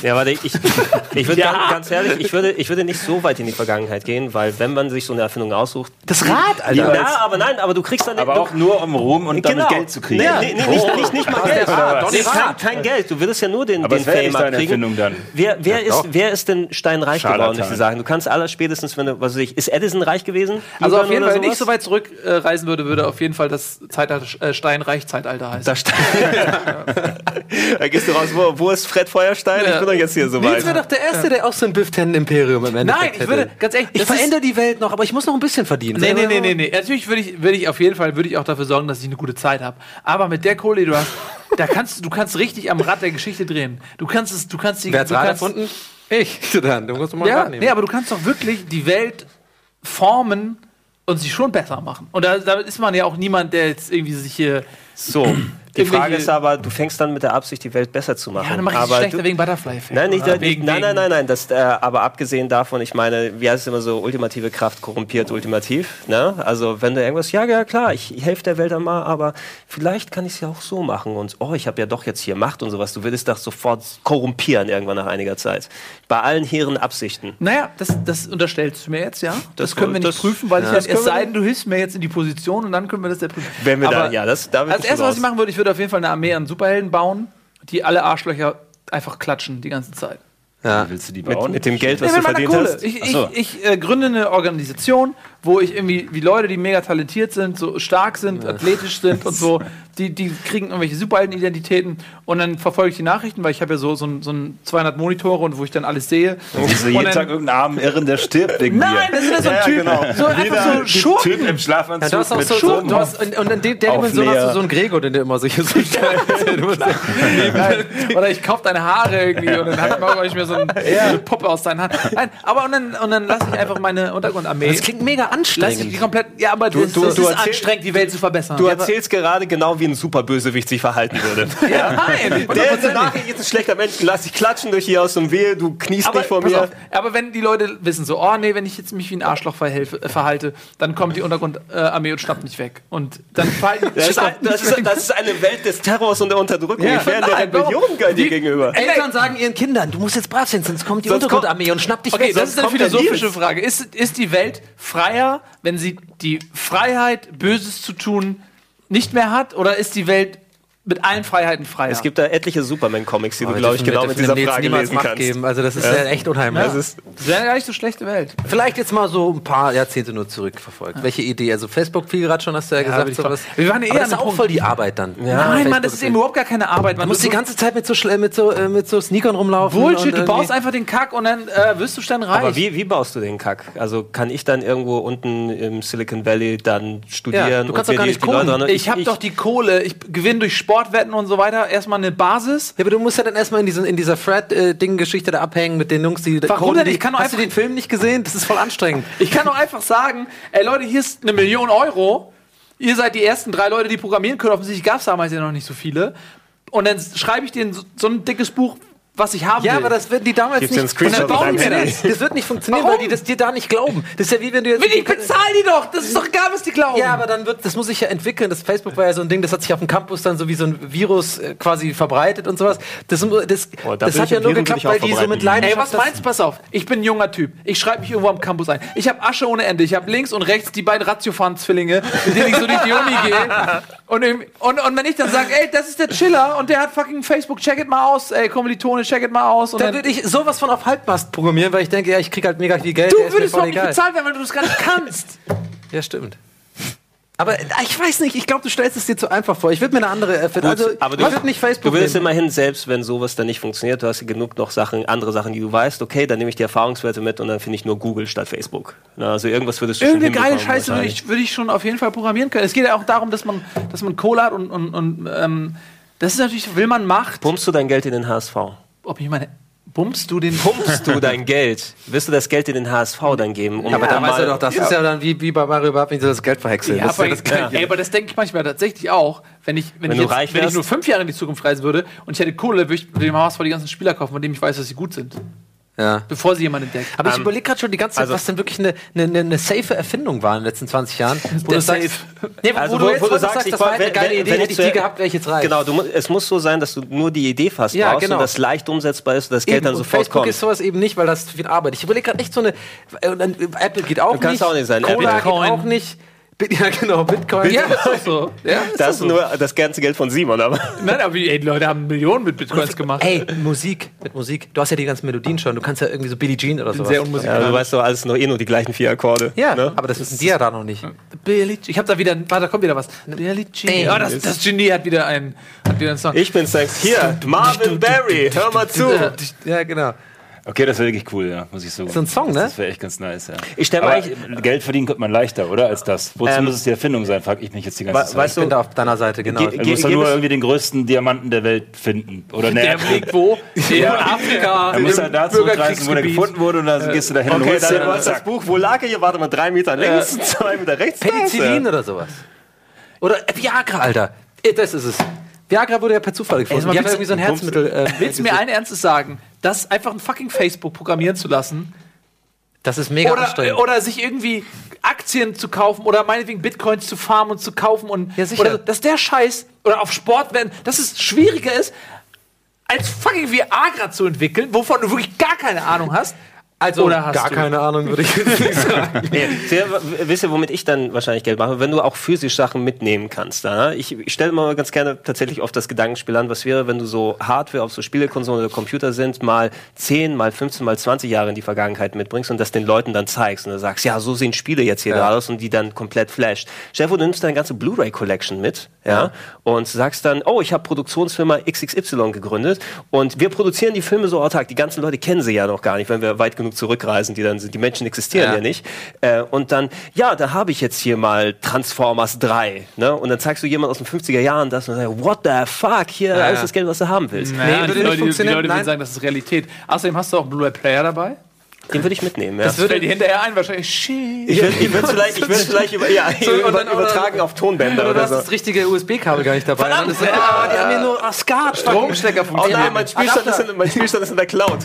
Ja, warte, ich, ich würde Ja. ganz, ganz ehrlich, ich würde, ich würde nicht so weit in die Vergangenheit gehen, weil wenn man sich so eine Erfindung aussucht. Das Rad, Alter. Ja, aber nein, aber du kriegst dann. Aber du, auch nur um Ruhm und damit genau. Geld zu kriegen. Nee, nee, nee, nicht, nicht, nicht mal Geld. Rad, doch nee, kein, kein Geld. Du würdest ja nur den, Aber den Fame nicht deine abkriegen. Erfindung dann. Wer, wer, doch. ist, wer ist denn steinreich geworden, würde ich sagen? Du kannst aller spätestens, wenn du, was weiß ich, ist Edison reich gewesen? Also auf jeden Fall, wenn ich so weit zurückreisen äh, reisen würde, würde auf jeden Fall das Zeitalter, äh, Steinreich-Zeitalter heißen. Da, ste- da gehst du raus, wo, wo ist Fred Feuerstein? Ich bin doch jetzt hier so Nils wäre weit. doch der Erste, der auch so ein Biff-Ten-Imperium im Endeffekt Nein, ich hätte. würde, ganz ehrlich, Ich verändere die Welt noch, aber ich muss noch ein bisschen verdienen. Nee, nee, nee, nee, nee. Natürlich würde ich, würde ich auf jeden Fall würde ich auch dafür sorgen, dass ich eine gute Zeit habe. Aber mit der Kohle, die du hast, da kannst du- du kannst richtig am Rad der Geschichte drehen. Du kannst es, du kannst die. Wer hat's du Rad kannst, erfunden? Ich? Dann, du musst mal Ja, wahrnehmen. nee, aber du kannst doch wirklich die Welt formen und sie schon besser machen. Und da, da ist man ja auch niemand, der jetzt irgendwie sich hier. So, die Frage ist aber, du fängst dann mit der Absicht, die Welt besser zu machen. Ja, dann mach ich aber schlechter du, wegen Butterfly-Effekt. Nein, nicht, wegen, nein, nein, nein, nein. Das, äh, aber abgesehen davon, ich meine, wie heißt es immer so, ultimative Kraft korrumpiert ultimativ. Ne? Also wenn du irgendwas, ja, ja klar, ich, ich helfe der Welt einmal, aber vielleicht kann ich es ja auch so machen. Und oh, ich habe ja doch jetzt hier Macht und sowas. Du würdest das sofort korrumpieren irgendwann nach einiger Zeit. Bei allen hehren Absichten. Naja, das, das unterstellst du mir jetzt, ja? Das, Das- können wir nicht das- prüfen, weil ja. ich Das ja, es sei denn, du hilfst mir jetzt in die Position und dann können wir das ja prüfen. Wenn wir da, Aber ja, das, da bin Als ich erstes, was ich machen würde, ich würde auf jeden Fall eine Armee an Superhelden bauen, die alle Arschlöcher einfach klatschen die ganze Zeit. Ja. Willst du die mit, bauen? mit dem Geld, was Nee, du mit verdient Kohle. hast. Ich, ich, so. ich äh, gründe eine Organisation, wo ich irgendwie, wie Leute, die mega talentiert sind, so stark sind, athletisch sind und so, die, die kriegen irgendwelche Superhelden-Identitäten und dann verfolge ich die Nachrichten, weil ich habe ja so, so, ein, so ein 200 Monitore und wo ich dann alles sehe. Du Und jeden dann- Tag irgendeinen armen Irren, der stirbt wegen Nein, das ist ja so ein Ja, Typ, genau. so einfach so Typ Schurken. im Schlafanzug Ja, du hast auch mit so, so Schurken. du hast, und, und in de- der Dimension hast du so einen Gregor, den du immer solche so ja. Oder ich kaufe deine Haare irgendwie und dann hat man ich mir so, ein, so eine Puppe aus deinen Haaren. Nein, aber und dann, und dann lasse ich einfach meine Untergrundarmee. Das klingt mega Die anstrengend. komplett. Ja, aber das, du- das du ist erzähl- anstrengend, die Welt zu verbessern. Du ja, erzählst gerade genau, wie ein Superbösewicht sich verhalten würde. ja, nein. Der ist nachher jetzt ein schlechter Mensch, lass dich klatschen durch hier aus dem Wehe, du kniest aber, nicht vor mir. auf, aber wenn die Leute wissen so, oh nee, wenn ich jetzt mich wie ein Arschloch verhelfe, äh, verhalte, dann kommt die Untergrundarmee und schnappt mich weg. Und dann fallen Das ist, das, ist, das ist eine Welt des Terrors und der Unterdrückung. Ja, ich wäre der? Rebellion dir Die- gegenüber. Eltern sagen ihren Kindern, du musst jetzt brav sein, sonst kommt die Untergrundarmee und schnappt dich Okay, weg. das ist eine philosophische. Frage. Ist, ist die Welt freier, wenn sie die Freiheit, Böses zu tun, nicht mehr hat? Oder ist die Welt mit allen Freiheiten freier? Es gibt da etliche Superman-Comics, die du, Wir glaube ich, genau mit dieser Frage niemals lesen kannst. Geben. Also das ist ja, echt unheimlich. Das ist, das wäre gar nicht so schlechte Welt. Vielleicht jetzt mal so ein paar Jahrzehnte nur zurückverfolgt. Welche Idee? Also Facebook fiel gerade schon, hast du ja, gesagt. sowas. Wir waren ja Aber eher das ist auch voll die Arbeit dann. Nein, Mann, das ist eben überhaupt gar keine Arbeit. Man Du musst die so- ganze Zeit mit so, mit so, äh, mit so Sneakern rumlaufen. Bullshit, du baust einfach den Kack und dann äh, wirst du dann reich. aber wie, wie baust du den Kack? Also kann ich dann irgendwo unten im Silicon Valley dann studieren? Ja, du kannst und doch gar nicht die, Leute ich habe doch die Kohle, ich gewinne durch Sportwetten und so weiter erstmal eine Basis. Ja, aber du musst ja dann erstmal in, diesen, in dieser Fred-Ding-Geschichte da abhängen mit den Jungs, die Warum denn? Ich kann doch Hast du einfach- den Film nicht gesehen? Das ist voll anstrengend. Ich kann doch einfach sagen, ey Leute, hier ist eine Million Euro. Ihr seid die ersten drei Leute, die programmieren können. Offensichtlich gab es damals ja noch nicht so viele. Und dann schreibe ich denen so, so ein dickes Buch, was ich haben Ja, will. aber das wird die damals Gibt's nicht. Und dann bauen deinem das. das wird nicht funktionieren, Warum? weil die das dir da nicht glauben. Das ist ja wie wenn du jetzt. ich bezahle die doch. Das ist doch egal, was die glauben. Ja, aber dann wird, das muss sich ja entwickeln. Das Facebook war ja so ein Ding, das hat sich auf dem Campus dann so wie so ein Virus äh, quasi verbreitet und sowas. Das, das, Oh, da das will hat ja nur will geklappt, weil die so mit Leidenschaft. Ey, was meinst du? Pass auf, ich bin ein junger Typ. Ich schreibe mich irgendwo am Campus ein. Ich habe Asche ohne Ende. Ich habe links und rechts die beiden Ratiofahren-Zwillinge, mit denen ich so durch die Uni gehe. Und, im- und, und wenn ich dann sage, ey, das ist der Chiller und der hat fucking Facebook, check it mal aus, ey, Kommilitone, check it mal aus. Und Dann dann, würde ich sowas von auf Halbmast programmieren, weil ich denke, ja, ich krieg halt mega viel Geld. du würdest doch nicht bezahlt werden, weil du das gar nicht kannst. Ja, stimmt. Aber äh, ich weiß nicht, ich glaube, du stellst es dir zu einfach vor. Ich würde mir eine andere erfinden. Also, aber ich würde nicht Facebook Du würdest nehmen. immerhin, selbst wenn sowas dann nicht funktioniert, du hast ja genug noch Sachen, andere Sachen, die du weißt, okay, dann nehme ich die Erfahrungswerte mit und dann finde ich nur Google statt Facebook. Na, also irgendwas würdest du Irgendeine schon geile Scheiße würde ich, würde ich schon auf jeden Fall programmieren können. Es geht ja auch darum, dass man, dass man Kohle hat und, und, und ähm, das ist natürlich, will man Macht. Pumpst du dein Geld in den HSV? Ob ich meine, bummst du den Pumpst du dein Geld? Wirst du das Geld in den HSV dann geben? Um aber da um weiß er mal- doch, das ist ja dann wie, wie bei Mario Bart, wenn sie das Geld verhexeln. Ja, das aber, ja das ey, aber das denke ich manchmal tatsächlich auch. Wenn ich, wenn Wenn ich, du jetzt, reich wenn ich nur fünf Jahre in die Zukunft reisen würde und ich hätte Kohle, würde ich dem HSV die ganzen Spieler kaufen, von denen ich weiß, dass sie gut sind. Ja. Bevor sie jemand entdeckt. Aber ich Ähm, überlege gerade schon die ganze Zeit, also- was denn wirklich eine, eine, eine, safe Erfindung war in den letzten 20 Jahren. Wo Der du sagst, Safe. nee, wo, Also, wo du jetzt wo du sagst, ich das war wollte- eine geile wenn- Idee, wenn hätte ich die gehabt, wäre ich jetzt reich. Genau, du, es muss so sein, dass du nur die Idee fast Ja, brauchst genau. und das leicht umsetzbar ist und das Geld Eben, dann sofort Facebook kommt. ist sowas eben nicht, weil das viel Arbeit. Ich überlege gerade echt so eine. und dann, Apple geht auch kannst nicht. auch nicht sein. Cola Bitcoin. geht auch nicht. Ja, genau, Bitcoin. ja, ist doch so. Ja, ist das ist so. nur das ganze Geld von Simon, aber. Nein, aber ey, die Leute haben Millionen mit Bitcoins gemacht. Ey, Musik, mit Musik. Du hast ja die ganzen Melodien schon. Du kannst ja irgendwie so Billie Jean oder so. sehr Ja, unmusikalisch. du weißt doch, alles nur eh nur die gleichen vier Akkorde. Ja, ne? aber das wissen die ja da noch nicht. Billie Jean. Ich habe da wieder, warte, da kommt wieder was. Billie Jean. Ey, oh, das, das Genie hat wieder einen, hat wieder einen Song. Ich bin Sex. Hier, Marvin Barry, hör mal zu. Ja, genau. Okay, das wäre wirklich cool, ja, muss ich so. So ein Song, ne? Das wäre echt ganz nice, ja. Ich stell mir Aber eigentlich- Geld verdienen könnte man leichter, oder? Als das. Wozu Ähm, muss es die Erfindung sein, frag ich mich jetzt die ganze we- Zeit. weißt Ich bin du- da auf deiner Seite, genau. Ge- du musst Ge- nur ge- irgendwie den größten Diamanten der Welt finden. Oder Der ne, liegt wo? In Afrika. Du im halt da zurückreisen, wo der gefunden wurde und dann gehst du dahin und Okay, holst dann und das. Buch, wo lag er hier? Warte mal, drei Meter links, zwei Meter rechts. Penicillin oder sowas. Oder äh, Viagra, Alter. Äh, Das ist es. Viagra wurde ja per Zufall gefunden. mal, Die haben willst- irgendwie so ein Herzmittel. Äh, Willst du mir ein Ernstes sagen, das einfach ein fucking Facebook programmieren zu lassen? das ist mega Oder, anstrengend. oder sich irgendwie Aktien zu kaufen oder meinetwegen Bitcoins zu farmen und zu kaufen und Ja, sicher. oder dass der Scheiß oder auf Sport werden, dass es schwieriger ist, als fucking Viagra zu entwickeln, wovon du wirklich gar keine Ahnung hast. Also gar du? keine Ahnung, würde ich jetzt nicht sagen. Nee, sehr, wisst ihr, womit ich dann wahrscheinlich Geld mache? Wenn du auch physisch Sachen mitnehmen kannst. Da, ich ich stelle mal ganz gerne tatsächlich oft das Gedankenspiel an, was wäre, wenn du so Hardware auf so Spielekonsolen oder Computer sind, mal 10, mal 15, mal 20 Jahre in die Vergangenheit mitbringst und das den Leuten dann zeigst und dann sagst, ja, so sehen Spiele jetzt hier Ja. da aus und die dann komplett flasht. Vor, du nimmst deine ganze Blu-ray-Collection mit ja, und sagst dann, oh, ich habe Produktionsfirma XXY gegründet und wir produzieren die Filme so autark. Die ganzen Leute kennen sie ja noch gar nicht, wenn wir weit genug zurückreisen, die dann sind. Die Menschen existieren Ja. ja, nicht. Äh, und dann, ja, da habe ich jetzt hier mal Transformers 3. Ne? Und dann zeigst du jemand aus den 50er Jahren das und sagst, what the fuck, hier Ja, alles ja. das Geld, was du haben willst. Naja, Nee, die würde nicht Leute, die funktionieren. Leute Nein. würden sagen, das ist Realität. Außerdem hast du auch einen Blu-ray-Player dabei. Den würde ich mitnehmen. Ja. Das fällt dir hinterher ein, wahrscheinlich. Shit. ich würde ich würd's vielleicht, ich würd's vielleicht über, ja, So, und über, dann- übertragen auf Tonbänder Oder du oder hast so. das richtige USB-Kabel gar nicht dabei. Dann ist ah, die haben hier nur ah, Skat, Stromstecker Oh nein, mein Spielstand, ist in, mein Spielstand ist in der Cloud.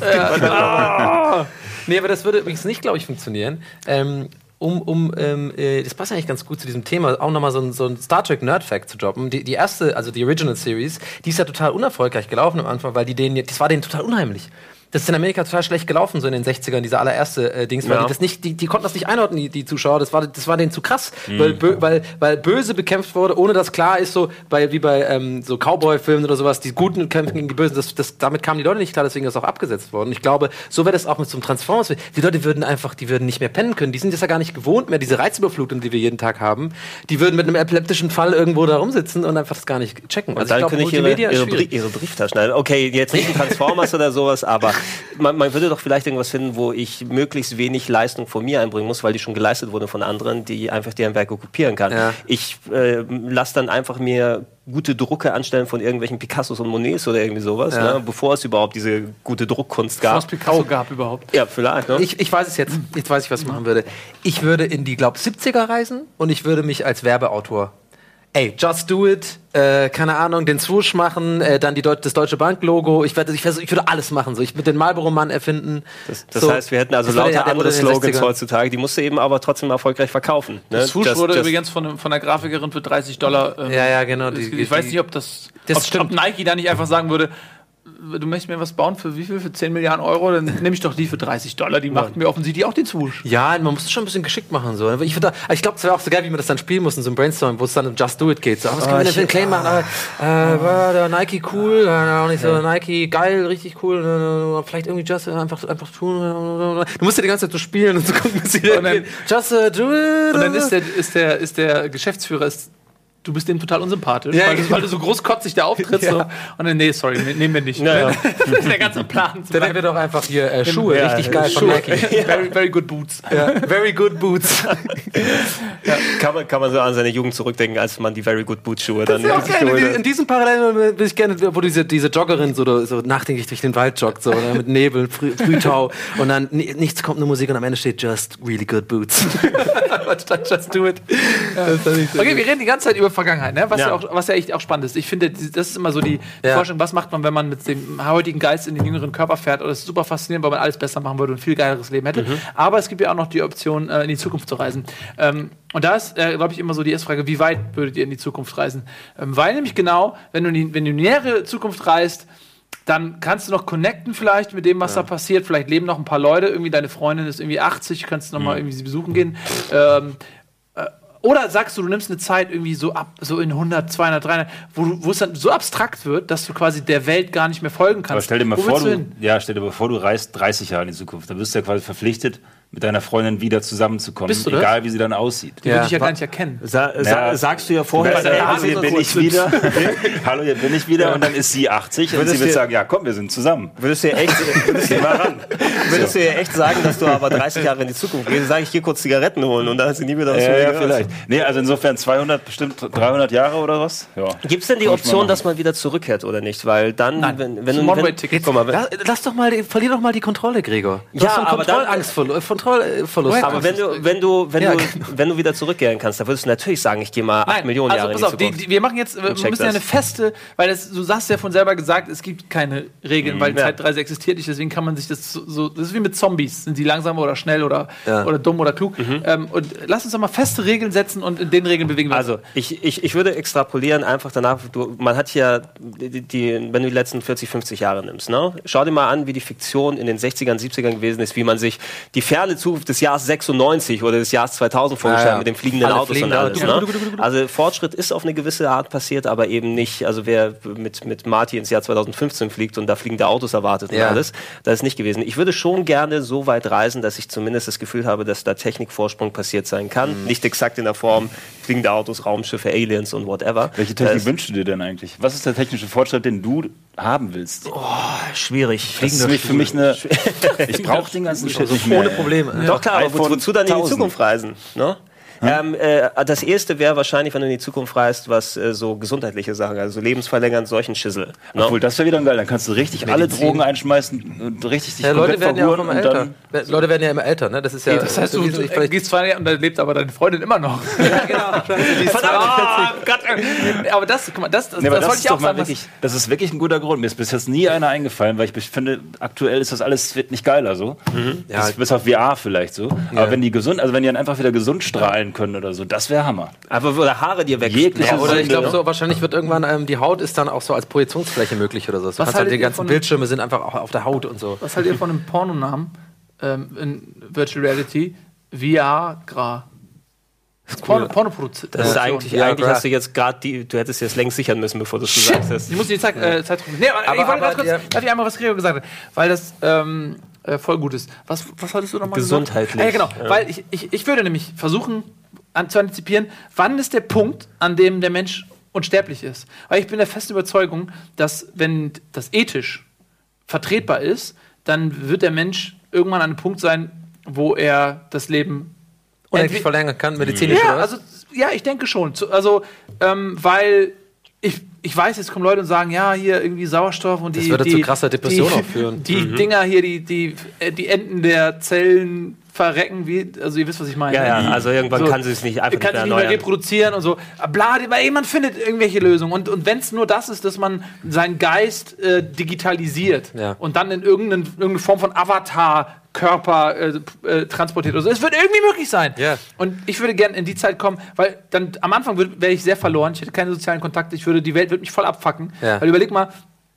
Nee, aber das würde übrigens nicht, glaube ich, funktionieren. Ähm, um, um ähm, äh, das passt eigentlich ganz gut zu diesem Thema, auch nochmal so ein, so ein Star Trek Nerd-Fact zu droppen. Die, die erste, also die Original Series, die ist ja total unerfolgreich gelaufen am Anfang, weil die denen, das war denen total unheimlich. Das ist in Amerika total schlecht gelaufen, so in den 60ern, dieser allererste äh, Dings, weil Ja. die das nicht, die, die konnten das nicht einordnen, die, die Zuschauer, das war, das war denen zu krass, weil, bö, weil, weil böse bekämpft wurde, ohne dass klar ist, so bei, wie bei ähm, so Cowboy-Filmen oder sowas, die Guten kämpfen gegen die Bösen, das, das, damit kamen die Leute nicht klar, deswegen ist das auch abgesetzt worden. Ich glaube, so wäre das auch mit so einem Transformers. Die Leute würden einfach, die würden nicht mehr pennen können, die sind das ja gar nicht gewohnt mehr, diese Reizüberflutung, die wir jeden Tag haben, die würden mit einem epileptischen Fall irgendwo da rumsitzen und einfach das gar nicht checken. Und dann glaub, könnte ich ihre, ihre, Brie ihre Brieftaschen. Also, Okay, jetzt nicht ein Transformers oder sowas, aber man, man würde doch vielleicht irgendwas finden, wo ich möglichst wenig Leistung von mir einbringen muss, weil die schon geleistet wurde von anderen, die einfach deren Werke kopieren kann. Ja. Ich äh, lasse dann einfach mir gute Drucke anstellen von irgendwelchen Picassos und Monets oder irgendwie sowas, Ja. ne, bevor es überhaupt diese gute Druckkunst Was gab. Picasso gab überhaupt. Ja, vielleicht. Ne? Ich, ich weiß es jetzt. Jetzt weiß ich, was ich machen würde. Ich würde in die, glaub 70er reisen und ich würde mich als Werbeautor. Ey, Just Do It, äh, keine Ahnung, den Swoosh machen, äh, dann die Deut das Deutsche Bank-Logo. Ich, werd- ich, ich würde alles machen. So. Ich würde den Marlboro-Mann erfinden. Das, das so. heißt, wir hätten also Das lauter der- der andere Slogans 60ern. heutzutage, die musst du eben aber trotzdem erfolgreich verkaufen. Ne? Das Swoosh Just- wurde just- übrigens von, von der Grafikerin für 30 Dollar. ähm, Ja, ja, genau. Ich, Die- ich weiß die- nicht, ob das, Das ob, stimmt. ob Nike da nicht einfach sagen würde, du möchtest mir was bauen für wie viel? Für 10 Milliarden Euro? Dann nehme ich doch die für 30 Dollar. Die macht mir offensichtlich auch den Swoosh. Ja, man muss es schon ein bisschen geschickt machen. So. Ich, da- ich glaube, es wäre auch so geil, wie man das dann spielen muss in so einem Brainstorm, wo es dann um Just Do It geht. So, ah, was können wir denn für einen Claim machen? Ah, äh, war der Nike cool? Auch nicht so Nike geil, richtig cool. Vielleicht irgendwie Just äh, einfach, einfach tun. Du musst ja die ganze Zeit so spielen und so gucken, bis sie dann- Just äh, do it. Und dann ist der, ist der, ist der Geschäftsführer, ist, du bist dem total unsympathisch, Ja, weil, du, weil du so großkotzig da auftrittst. So. Und dann, nee, sorry, ne- nehmen wir nicht. Ja, ja. Das ist der ganze Plan. Dann haben wir doch einfach hier äh, Schuhe, Ja, richtig geil von Schuhe. Nike. Very, very good boots. Ja, very good boots. kann, man, kann man so an seine Jugend zurückdenken, als man die Very Good Boot Schuhe dann Ja, okay, geholt in, diesem Parallel würde ich gerne, wo diese, diese Joggerin so, so nachdenklich durch den Wald joggt, so oder mit Nebel, Früh, Frühtau und dann ni- nichts kommt, nur Musik und am Ende steht just really good boots. Just do it. Das Okay, wir reden die ganze Zeit über Vergangenheit, ne? was, ja. Ja. auch, was ja echt auch spannend ist. Ich finde, das ist immer so die Ja. Forschung, was macht man, wenn man mit dem heutigen Geist in den jüngeren Körper fährt. Und das ist super faszinierend, weil man alles besser machen würde und ein viel geileres Leben hätte. Aber es gibt ja auch noch die Option, äh, in die Zukunft zu reisen. Ähm, und da ist, äh, glaube ich, immer so die erste Frage, wie weit würdet ihr in die Zukunft reisen? Ähm, weil nämlich genau, wenn du, in die, wenn du in die nähere Zukunft reist, dann kannst du noch connecten vielleicht mit dem, was da passiert. Vielleicht leben noch ein paar Leute. Irgendwie deine Freundin ist irgendwie 80, kannst du noch mal irgendwie sie besuchen gehen. Ähm, äh, oder sagst du, du nimmst eine Zeit irgendwie so ab, so in 100, 200, 300, wo, du, es dann so abstrakt wird, dass du quasi der Welt gar nicht mehr folgen kannst. Aber stell dir mal Wo vor, du, hin? ja, stell dir mal vor, du reist 30 Jahre in die Zukunft. Da bist du ja quasi verpflichtet, mit deiner Freundin wieder zusammenzukommen, Bist du das? egal wie sie dann aussieht. Die Ja. würde ich ja gar nicht erkennen. Sa sa Ja. sagst du ja vorher, du, ey, hallo, hier bin ich wieder. hallo, hier bin ich wieder. Und dann ist sie 80 und Würdest sie wird sagen, ja komm, wir sind zusammen. Würdest du ja echt, würdest du, Geh mal ran. würdest du ja echt sagen, dass du aber 30 Jahre in die Zukunft gehst, sag ich, geh kurz Zigaretten holen und dann hast du nie wieder was Ja, von ja, vielleicht. Nee, also insofern 200, bestimmt 300 Jahre oder was? Ja. Gibt es denn die Option, dass man wieder zurückkehrt oder nicht? Weil dann, Nein. wenn, wenn Das ist ein du. One-Way-Ticket. Guck mal, wenn, Lass, lass doch mal, die- verlier doch mal die Kontrolle, Gregor. Du Ja, hast so aber dann- Kontrollangstverlust. Kontrollverlust. aber wenn du, wenn du, wenn Ja. du, wenn du wieder zurückkehren kannst, dann würdest du natürlich sagen, ich gehe mal 8 Millionen also Jahre pass in auf, die die, Zukunft. die, wir machen jetzt, wir müssen ja das. eine feste, weil das, du hast ja von selber gesagt, es gibt keine Regeln, weil Mhm. Ja. Zeitreise existiert nicht, deswegen kann man sich das so, so, das ist wie mit Zombies, sind die langsam oder schnell oder, Ja. oder dumm oder klug. Mhm. Ähm, und lass uns doch mal feste Regeln setzen und in den Regeln bewegen wir uns. Also, ich, ich, ich würde extrapolieren einfach danach, du, man hat ja, die, die, wenn du die letzten 40, 50 Jahre nimmst, ne? schau dir mal an, wie die Fiktion in den 60ern, 70ern gewesen ist, wie man sich die ferne Zukunft des Jahres 96 oder des Jahres 2000 vorgestellt Ja, mit den fliegenden Alle Autos fliegen und alles. Ne? Also Fortschritt ist auf eine gewisse Art passiert, aber eben nicht, also wer mit, mit Marty ins Jahr 2015 fliegt und da fliegende Autos erwartet und Ja. alles, das ist nicht gewesen. Ich würde schon gerne so weit reisen, dass ich zumindest das Gefühl habe, dass da Technikvorsprung passiert sein kann. Mhm. Nicht exakt in der Form fliegende Autos, Raumschiffe, Aliens und whatever. Welche Technik Das wünschst du dir denn eigentlich? Was ist der technische Fortschritt, den du haben willst? ist schwierig. das ist für mich eine. Ich brauche den ganzen Shit nicht mehr. ohne Probleme. Doch klar, aber wo, wozu dann in die 1000. Zukunft reisen? Ne? Ähm, äh, das erste wäre wahrscheinlich, wenn du in die Zukunft reist, was äh, so gesundheitliche Sachen, also lebensverlängernd, solchen Schissel. Ne? Obwohl, das wäre wieder geil. Dann kannst du richtig alle Drogen einschmeißen und richtig dich Ja, Leute werden ja auch immer verhuren und älter. dann. Leute werden ja immer älter, ne? Das ist ja. das heißt, du, du vielleicht- gehst zwei Jahre und dann lebt aber deine Freundin immer noch. Ja, genau. Verdammt! Gott. Aber das, guck mal, das, das, Nee, das das, wollte ist ich auch mal sagen. wirklich, das ist wirklich ein guter Grund. Mir ist bis jetzt nie einer eingefallen, weil ich finde, aktuell ist das alles wird nicht geiler so. Ja. bis, bis auf VR vielleicht so. Aber wenn die gesund, also wenn die dann einfach wieder gesund strahlen können oder so, das wäre Hammer. Aber wo der Haare dir weg. Jegliche Ja, oder ich glaube so, wahrscheinlich wird irgendwann ähm, die Haut ist dann auch so als Projektionsfläche möglich oder so. Du Was kannst halt haltet die ihr ganzen von- Bildschirme sind einfach auch auf der Haut und so. Was haltet ihr von einem Pornonamen ähm, in Virtual Reality? Viagra. Porno, Pornoproduktion. Das ist eigentlich, Ja, eigentlich hast du jetzt gerade die, du hättest jetzt längst sichern müssen, bevor du es gesagt hast. ich muss die Zeit, äh, Zeit nee, aber, Aber- ich wollte ganz kurz, der- darf ich einmal was Gregor gesagt hat, weil das ähm, äh, voll gut ist. Was, was hattest du nochmal gesagt? Gesundheitlich, Ah, ja, genau, ja. weil ich, ich, ich würde nämlich versuchen an, zu antizipieren, wann ist der Punkt, an dem der Mensch unsterblich ist. Weil ich bin der festen Überzeugung, dass wenn das ethisch vertretbar ist, dann wird der Mensch irgendwann an einem Punkt sein, wo er das Leben Unendlich verlängern kann, medizinisch ja, oder was? also ja, ich denke schon. Also, ähm, weil ich, ich weiß, jetzt kommen Leute und sagen, ja, hier irgendwie Sauerstoff und die. Das würde die, zu krasser Depression die, auch führen. Die Dinger hier, die, die, äh, die Enden der Zellen verrecken, wie, also ihr wisst, was ich meine. Ja, ja, also irgendwann So, kann sie es nicht einfach kann nicht mehr nicht mehr reproduzieren und so. Bla, weil man findet irgendwelche Lösungen. Und, und wenn es nur das ist, dass man seinen Geist äh, digitalisiert Ja. und dann in irgendeine, irgendeine Form von Avatar Körper äh, äh, transportiert oder so. Es wird irgendwie möglich sein. Ja. Und ich würde gerne in die Zeit kommen, weil dann am Anfang wäre ich sehr verloren. Ich hätte keine sozialen Kontakte. Ich würde, die Welt würde mich voll abfacken. Ja. Weil überleg mal,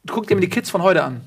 guck dir mal die Kids von heute an.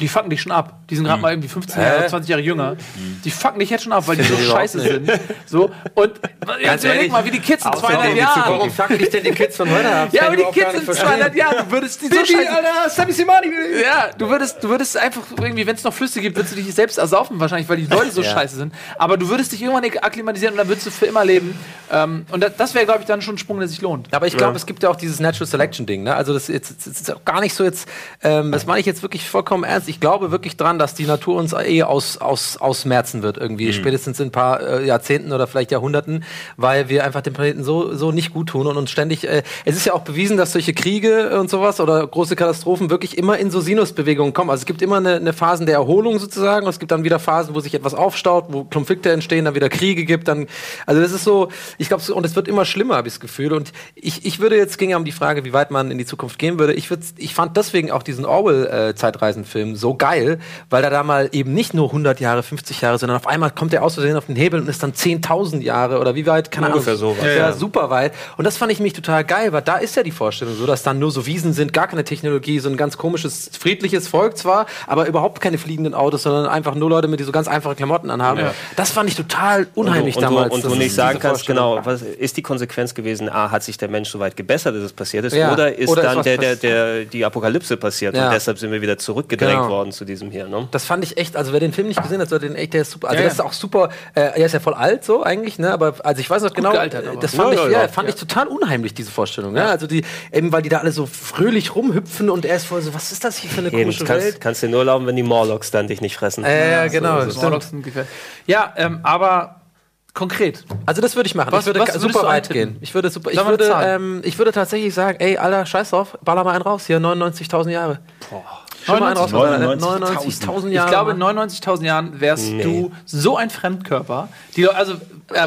Die fucken dich schon ab. Die sind Mhm. gerade mal irgendwie 15 Jahre, Hä? 20 Jahre jünger. Die fucken dich jetzt schon ab, weil die so ich scheiße sind. So. Und jetzt überleg mal, wie die Kids in Außer 200 in die Jahren. Warum fucken dich denn die Kids von heute ab? Ja, aber ich die Kids in nicht verstehen. 200 Jahren, du würdest die so scheiße... Alter, Sammy Simani. Ja, du würdest, du würdest einfach irgendwie, wenn es noch Flüsse gibt, würdest du dich selbst ersaufen wahrscheinlich, weil die Leute so Ja. scheiße sind. Aber du würdest dich irgendwann akklimatisieren und dann würdest du für immer leben. Ähm, und das, das wäre, glaube ich, dann schon ein Sprung, der sich lohnt. Aber ich glaube, es gibt ja auch dieses Natural Selection Ding. Ne? Also das, jetzt, das ist auch gar nicht so jetzt. Ähm, das meine ich jetzt wirklich vollkommen ernst. Ich glaube wirklich dran, dass die Natur uns eh aus, aus, ausmerzen wird irgendwie, spätestens in ein paar äh, Jahrzehnten oder vielleicht Jahrhunderten, weil wir einfach dem Planeten so so nicht gut tun und uns ständig. Äh, es ist ja auch bewiesen, dass solche Kriege und sowas oder große Katastrophen wirklich immer in so Sinusbewegungen kommen. Also es gibt immer eine, eine Phasen der Erholung sozusagen und es gibt dann wieder Phasen, wo sich etwas aufstaut, wo Konflikte entstehen, dann wieder Kriege gibt, dann also das ist so, ich glaube, und es wird immer schlimmer, habe ich das Gefühl. Und ich, ich würde jetzt ging ja um die Frage, wie weit man in die Zukunft gehen würde. Ich, würd, ich fand deswegen auch diesen Orwell-Zeitreisenfilm so geil, weil er da mal eben nicht nur 100 Jahre, 50 Jahre, sondern auf einmal kommt er aus Versehen auf den Hebel und ist dann 10.000 Jahre oder wie weit, keine Ahnung. Ungefähr sowas. Ja, Ja, ja, ja. super weit. Und das fand ich mich total geil, weil da ist ja die Vorstellung so, dass dann nur so Wiesen sind, gar keine Technologie, so ein ganz komisches, friedliches Volk zwar, aber überhaupt keine fliegenden Autos, sondern einfach nur Leute mit die so ganz einfache Klamotten anhaben. Das fand ich total unheimlich und du, damals. Und du nicht sagen kannst, genau, was ist die Konsequenz gewesen? A, hat sich der Mensch so weit gebessert, dass es passiert ist? Ja. Oder ist Oder ist dann was der, der, der, die Apokalypse passiert Ja. und deshalb sind wir wieder zurück gedrängt Genau. worden zu diesem hier. Ne? Das fand ich echt, also wer den Film nicht gesehen hat, sollte den echt, der ist super. Also Ja, das ist auch super, äh, er ist ja voll alt so eigentlich, ne? Aber also ich weiß noch genau, gealtert, das fand Ja, ich, ja, ja, ja. fand ich total unheimlich, diese Vorstellung. Ne? Also die, eben weil die da alle so fröhlich rumhüpfen und er ist voll so, was ist das hier für eine Eben, komische kannst, Welt? kannst dir nur erlauben, wenn die Morlocks dann dich nicht fressen. Äh, ja, genau. So, stimmt. Morlocks sind. Ja, ähm, aber konkret. Also das würde ich machen. Was- ich würde was super du weit gehen. Ich würde super, ich würde, ähm, ich würde tatsächlich sagen, ey, Alter, scheiß drauf, baller mal einen raus hier, 99.000 Jahre. Raus. 99.000. 99.000 Jahre. Ich glaube, in Mann. 99.000 Jahren wärst Nee. du so ein Fremdkörper. Die, Leute- also, ähm,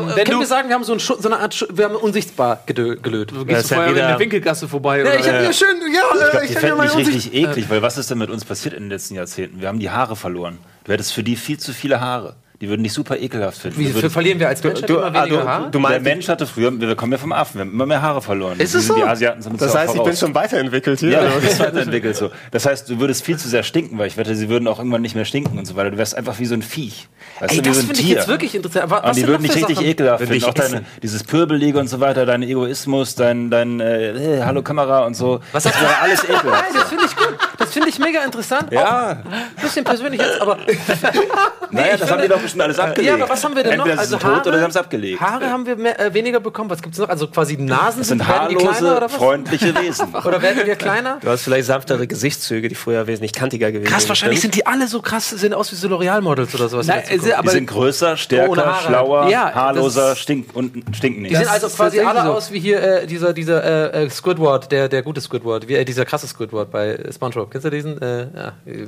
wenn Können du, wir sagen, wir haben so, ein so eine Art, Schu- wir haben unsichtbar gelöt. du Ja, gehst ist ja vorher in der Winkelgasse vorbei. Ja, ich habe hier schön, ja, Ich äh, glaube, ich meine mich richtig eklig, weil was ist denn mit uns passiert in den letzten Jahrzehnten? Wir haben die Haare verloren. Du hättest für die viel zu viele Haare. Die würden dich super ekelhaft finden. Wie Du ver- würdest- verlieren wir als Menschheit immer ah, weniger du, Haare? du der meinst, Mensch hatte früher, wir kommen ja vom Affen, wir haben immer mehr Haare verloren. Ist Die es so? Die Asiaten sind das heißt, ich bin schon weiterentwickelt hier. Ja, du bist weiterentwickelt so. Das heißt, du würdest viel zu sehr stinken, weil ich wette, sie würden auch irgendwann nicht mehr stinken und so weiter. Du wärst einfach wie so ein Viech. Weißt Ey, du, wie das so finde ich jetzt wirklich interessant. Und Was die sind würden dich richtig Sachen? ekelhaft finden. Auch deine, dieses Pöbelige und so weiter, dein Egoismus, dein, dein äh, Hallo Kamera und so. Was das wäre alles ekelhaft. Nein, das finde ich gut. Das finde ich mega interessant. Ja. Auch ein bisschen persönlich jetzt, aber. Naja, ich das haben finde- die doch bestimmt alles abgelegt. Ja, aber was haben wir denn Entweder noch? sie sind tot oder sie haben es abgelegt. Haare haben wir mehr, äh, weniger bekommen. Was gibt es noch? Also quasi Nasen Das sind kleiner haarlose, oder was? freundliche Wesen. Oder werden wir kleiner? Du hast vielleicht sanftere Gesichtszüge, die früher wesentlich kantiger gewesen Krass, wahrscheinlich sind. sind die alle so krass, sehen aus wie so L'Oreal-Models oder sowas. Nein, die Die sind größer, stärker, Haare. schlauer, Ja, haarloser, das- stink und stinken nicht. Die sehen also quasi alle so. aus wie hier äh, dieser, dieser äh, äh, Squidward, der, der gute Squidward, wie, äh, dieser krasse Squidward bei Spongebob. Kennst du diesen? Äh,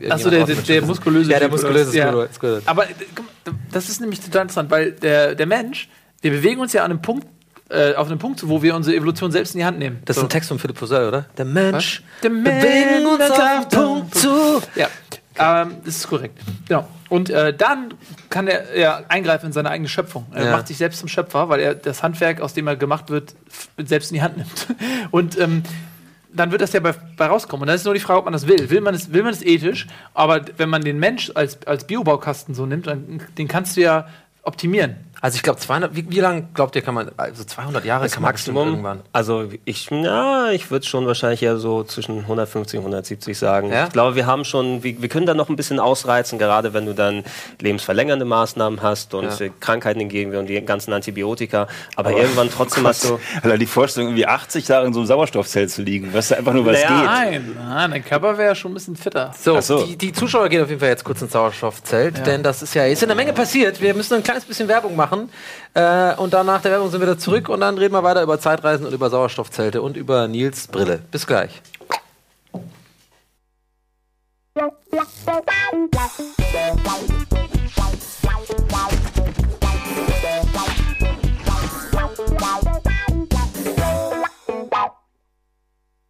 ja, Achso, der, der, der muskulöse Ja, der muskulöse was? Ja. Squidward. Squidward. Aber äh, das ist nämlich total interessant, weil der, der Mensch, wir bewegen uns ja an einem Punkt, äh, auf einem Punkt, zu, wo wir unsere Evolution selbst in die Hand nehmen. Das ist ein Text von Philipp Posell, oder? Der Mensch. Der bewegen uns Mensch auf den Punkt zu. Ja, ähm, das ist korrekt. Genau. Und äh, dann kann er ja, eingreifen in seine eigene Schöpfung. Er Ja. macht sich selbst zum Schöpfer, weil er das Handwerk, aus dem er gemacht wird, selbst in die Hand nimmt. Und ähm, dann wird das ja bei, bei rauskommen. Und dann ist nur die Frage, ob man das will. Will man es, will man es ethisch? Aber wenn man den Mensch als, als Biobaukasten so nimmt, dann, den kannst du ja optimieren. Also ich glaube 200, wie, wie lange glaubt ihr, kann man, also 200 Jahre kann man bestimmt irgendwann. Also ich, na, ich würde schon wahrscheinlich eher so zwischen 150 und 170 sagen. Ja? Ich glaube, wir haben schon, wir, wir können da noch ein bisschen ausreizen, gerade wenn du dann lebensverlängernde Maßnahmen hast und Ja. Krankheiten entgegen und die ganzen Antibiotika. Aber, irgendwann trotzdem hast du. Alter, die Vorstellung, irgendwie 80 Jahre in so einem Sauerstoffzelt zu liegen, weißt du, einfach nur, was Naja, geht. Nein, nein, dein Körper wäre ja schon ein bisschen fitter. So, so. Die, die Zuschauer gehen auf jeden Fall jetzt kurz ins Sauerstoffzelt, denn das ist ja, ist ja eine Menge passiert. Wir müssen ein kleines bisschen Werbung machen äh, und dann nach der Werbung sind wir wieder zurück und dann reden wir weiter über Zeitreisen und über Sauerstoffzelte und über Nils Brille. Bis gleich.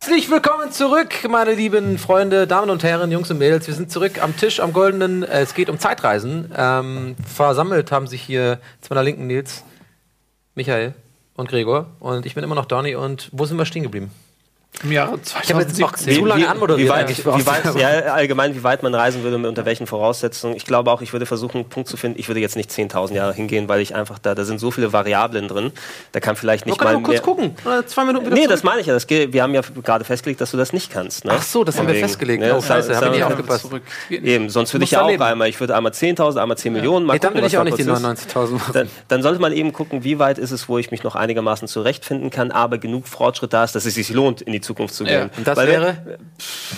Herzlich willkommen zurück, meine lieben Freunde, Damen und Herren, Jungs und Mädels. Wir sind zurück am Tisch, am goldenen. Es geht um Zeitreisen. Ähm, versammelt haben sich hier zu meiner linken Nils, Michael und Gregor. Und ich bin immer noch Donny. Und wo sind wir stehen geblieben? Im Jahre Ich habe jetzt auch 2017. zu lange anmoderiert. Wie weit, wie weit, ja, allgemein, wie weit man reisen würde, und unter welchen Voraussetzungen. Ich glaube auch, ich würde versuchen, einen Punkt zu finden. Ich würde jetzt nicht 10.000 Jahre hingehen, weil ich einfach da, da sind so viele Variablen drin. Da kann vielleicht Wir nicht mal mal kurz mehr. gucken. Oder zwei Minuten wieder Nee, zurück. das meine ich ja. Das, wir haben ja gerade festgelegt, dass du das nicht kannst. Ne? Ach so, das haben wir festgelegt. ne, Oh, das scheiße, haben- hab ich nicht aufgepasst. Eben, sonst würde ich ja auch leben. einmal. Ich würde einmal 10.000, einmal 10 Millionen. Mal Nee, dann will ich auch nicht die kurz ist. 99.000 machen. Dann, dann sollte man eben gucken, wie weit ist es, wo ich mich noch einigermaßen zurechtfinden kann, aber genug Fortschritt da ist, dass es sich lohnt, in die Zukunft zu Ja. gehen. Und das Weil wäre?